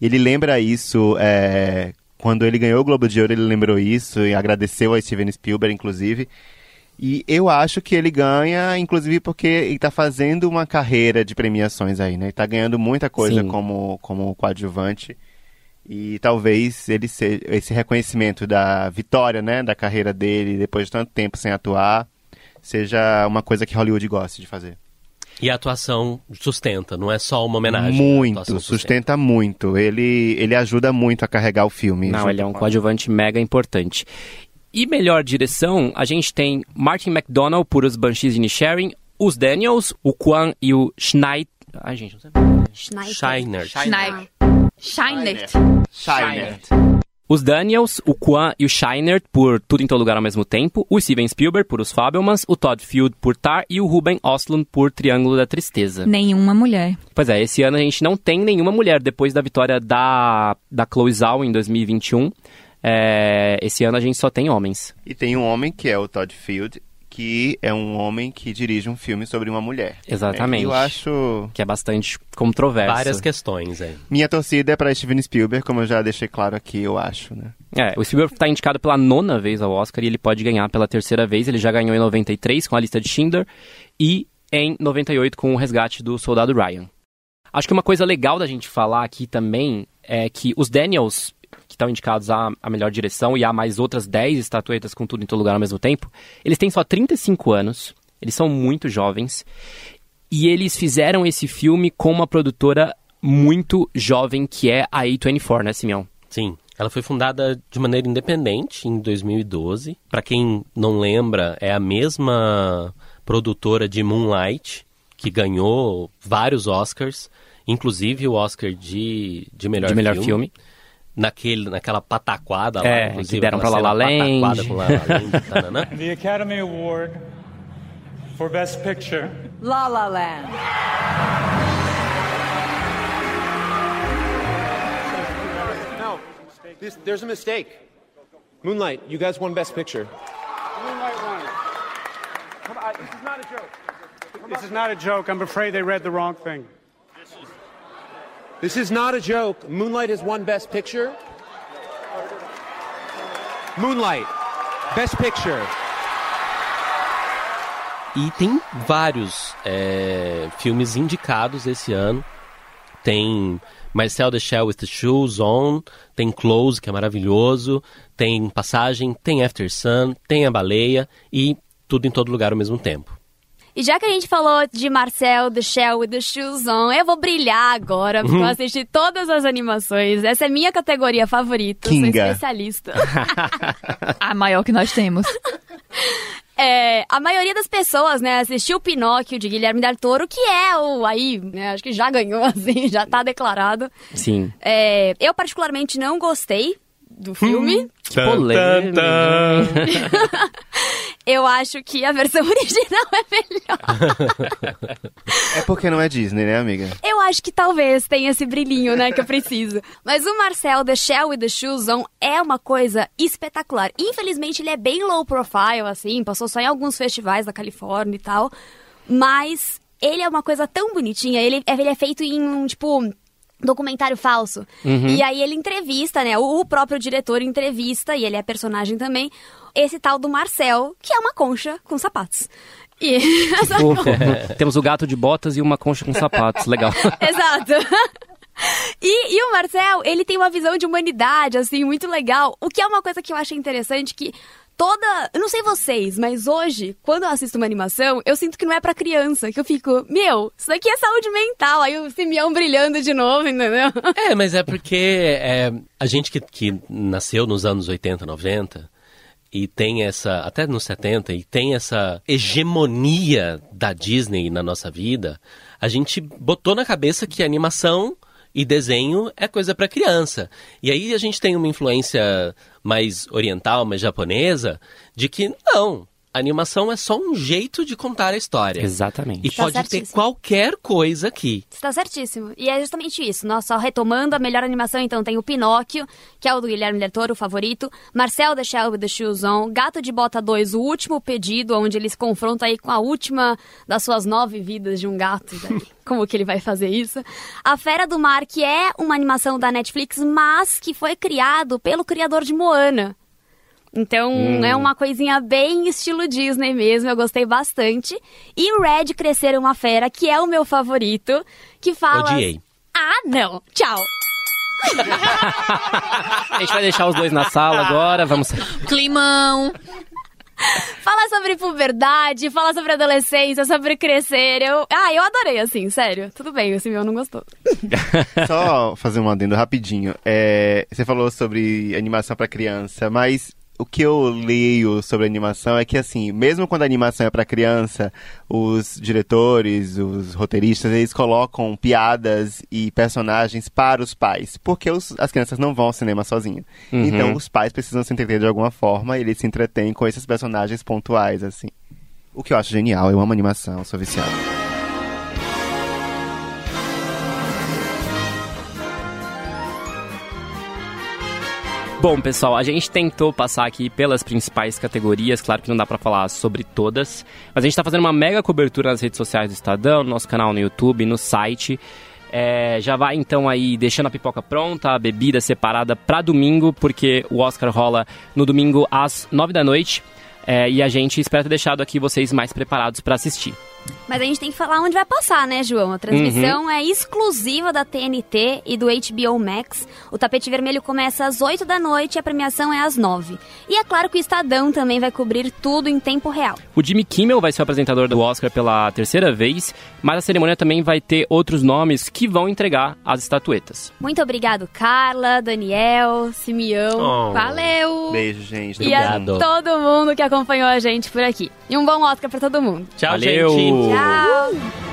Ele lembra isso é, quando ele ganhou o Globo de Ouro. Ele lembrou isso e agradeceu a Steven Spielberg, inclusive. E eu acho que ele ganha, inclusive porque ele tá fazendo uma carreira de premiações aí, né? Ele tá ganhando muita coisa Sim. como, como coadjuvante. E talvez ele se, esse reconhecimento da vitória, né, da carreira dele, depois de tanto tempo sem atuar, seja uma coisa que Hollywood gosta de fazer. E a atuação sustenta, não é só uma homenagem. a muito, atuação sustenta muito. Ele, ele ajuda muito a carregar o filme. Não, ele é um coadjuvante mega importante. E melhor direção, a gente tem Martin McDonald por Os Banshees de Inisherin, os Daniels, o Kwan e o Schneid... Ai, gente, não sei. Schneider. Shiner. Schneider. Shiner. Shiner. Os Daniels, o Kwan e o Shiner por Tudo em Todo Lugar ao mesmo tempo, o Steven Spielberg por Os Fabelmans, o Todd Field por Tar e o Ruben Östlund por Triângulo da Tristeza. Nenhuma mulher. Pois é, esse ano a gente não tem nenhuma mulher depois da vitória da, da Chloe Zhao em 2021. É, esse ano a gente só tem homens. E tem um homem que é o Todd Field, que é um homem que dirige um filme sobre uma mulher. Exatamente. Eu acho. Que é bastante controverso. Várias questões aí. Minha torcida é para Steven Spielberg, como eu já deixei claro aqui, eu acho, né? É, o Spielberg está indicado pela nona vez ao Oscar e ele pode ganhar pela terceira vez. Ele já ganhou em 93 com a lista de Schindler e em 98 com o resgate do soldado Ryan. Acho que uma coisa legal da gente falar aqui também é que os Daniels, estão indicados à, melhor direção e há mais outras 10 estatuetas com tudo em todo lugar ao mesmo tempo, eles têm só 35 anos, eles são muito jovens e eles fizeram esse filme com uma produtora muito jovem que é a A24, né, Simeão? Sim. Ela foi fundada de maneira independente em 2012. Para quem não lembra, é a mesma produtora de Moonlight, que ganhou vários Oscars, inclusive o Oscar de, de melhor, de melhor filme. Naquele, naquela pataquada lá, É, inclusive, que deram aquela pra La La Land. com La La Land. The Academy Award for Best Picture. La La Land. No, this, there's a mistake. Moonlight, you guys won Best Picture. Moonlight won. Come on, this is not a joke. This is not a joke. I'm afraid they read the wrong thing. This is not a joke. Moonlight has won Best Picture. Moonlight, Best Picture. E tem vários é, filmes indicados esse ano tem Marcel the Shell with the Shoes On, tem Close, que é maravilhoso, tem Passagem, tem After Sun, tem A Baleia e tudo em todo lugar ao mesmo tempo. E já que a gente falou de Marcel, The Shell e The Shoes On, eu vou brilhar agora, porque Uhum. eu assisti todas as animações. Essa é minha categoria favorita, eu sou Kinga. especialista. A maior que nós temos. É, a maioria das pessoas, né, assistiu Pinóquio de Guilherme Del Toro, que é o aí, né, acho que já ganhou, assim, já tá declarado. Sim. É, eu particularmente não gostei do filme. Que polêmica. Eu acho que a versão original é melhor. É porque não é Disney, né, amiga? Eu acho que talvez tenha esse brilhinho, né, que eu preciso. Mas o Marcel, The Shell e The Shoes On é uma coisa espetacular. Infelizmente, ele é bem low profile, assim, passou só em alguns festivais da Califórnia e tal. Mas ele é uma coisa tão bonitinha. Ele, ele é feito em um, tipo, documentário falso. Uhum. E aí ele entrevista, né? O, o próprio diretor entrevista, e ele é personagem também, esse tal do Marcel, que é uma concha com sapatos. E essa Fofo. Temos o gato de botas e uma concha com sapatos. Legal. Exato. E, e o Marcel, ele tem uma visão de humanidade, assim, muito legal. O que é uma coisa que eu achei interessante, que toda... Eu não sei vocês, mas hoje, quando eu assisto uma animação, eu sinto que não é pra criança. Que eu fico, meu, isso daqui é saúde mental. Aí o Simeão brilhando de novo, entendeu? É, mas é porque é, a gente que, que nasceu nos anos 80, 90 e tem essa, até nos 70, e tem essa hegemonia da Disney na nossa vida, a gente botou na cabeça que animação e desenho é coisa para criança. E aí a gente tem uma influência mais oriental, mais japonesa, de que não, a animação é só um jeito de contar a história. Exatamente. E Tá pode ter certíssimo. qualquer coisa aqui. Você tá certíssimo. E é justamente isso. Nós só retomando a melhor animação, então tem o Pinóquio, que é o do Guilherme Del Toro, o favorito. Marcel The Shell with the Shoes On. Gato de Bota 2, o último pedido, onde ele se confronta aí com a última das suas nove vidas de um gato. Daí, como que ele vai fazer isso? A Fera do Mar, que é uma animação da Netflix, mas que foi criado pelo criador de Moana. Então Hum. é uma coisinha bem estilo Disney mesmo, eu gostei bastante. E o Red Crescer uma Fera, que é o meu favorito, que fala. Odiei. Ah, não! Tchau! A gente vai deixar os dois na sala agora. Vamos. Climão. Fala sobre puberdade, fala sobre adolescência, sobre crescer. Eu... Ah, eu adorei, assim, sério. Tudo bem, o Simeão não gostou. Só fazer um adendo rapidinho. É, você falou sobre animação pra criança, mas o que eu leio sobre animação é que, assim, mesmo quando a animação é pra criança, os diretores, os roteiristas, eles colocam piadas e personagens para os pais, porque os- as crianças não vão ao cinema sozinhas. Uhum. Então, os pais precisam se entreter de alguma forma e eles se entretêm com esses personagens pontuais, assim. O que eu acho genial, eu amo animação, sou viciado. Bom, pessoal, a gente tentou passar aqui pelas principais categorias, claro que não dá pra falar sobre todas, mas a gente tá fazendo uma mega cobertura nas redes sociais do Estadão, no nosso canal no YouTube, no site. É, já vai então aí deixando a pipoca pronta, a bebida separada pra domingo, porque o Oscar rola no domingo às nove da noite. é, e a gente espera ter deixado aqui vocês mais preparados pra assistir. Mas a gente tem que falar onde vai passar, né, João? A transmissão é exclusiva da TNT e do HBO Max. O tapete vermelho começa às 8 da noite e a premiação é às 9. E é claro que o Estadão também vai cobrir tudo em tempo real. O Jimmy Kimmel vai ser o apresentador do Oscar pela terceira vez, mas a cerimônia também vai ter outros nomes que vão entregar as estatuetas. Muito obrigado, Carla, Daniel, Simeão. Oh. Valeu! Beijo, gente. E a todo mundo que acompanhou a gente por aqui. E um bom Oscar pra todo mundo. Tchau, Valeu. gente. Tchau!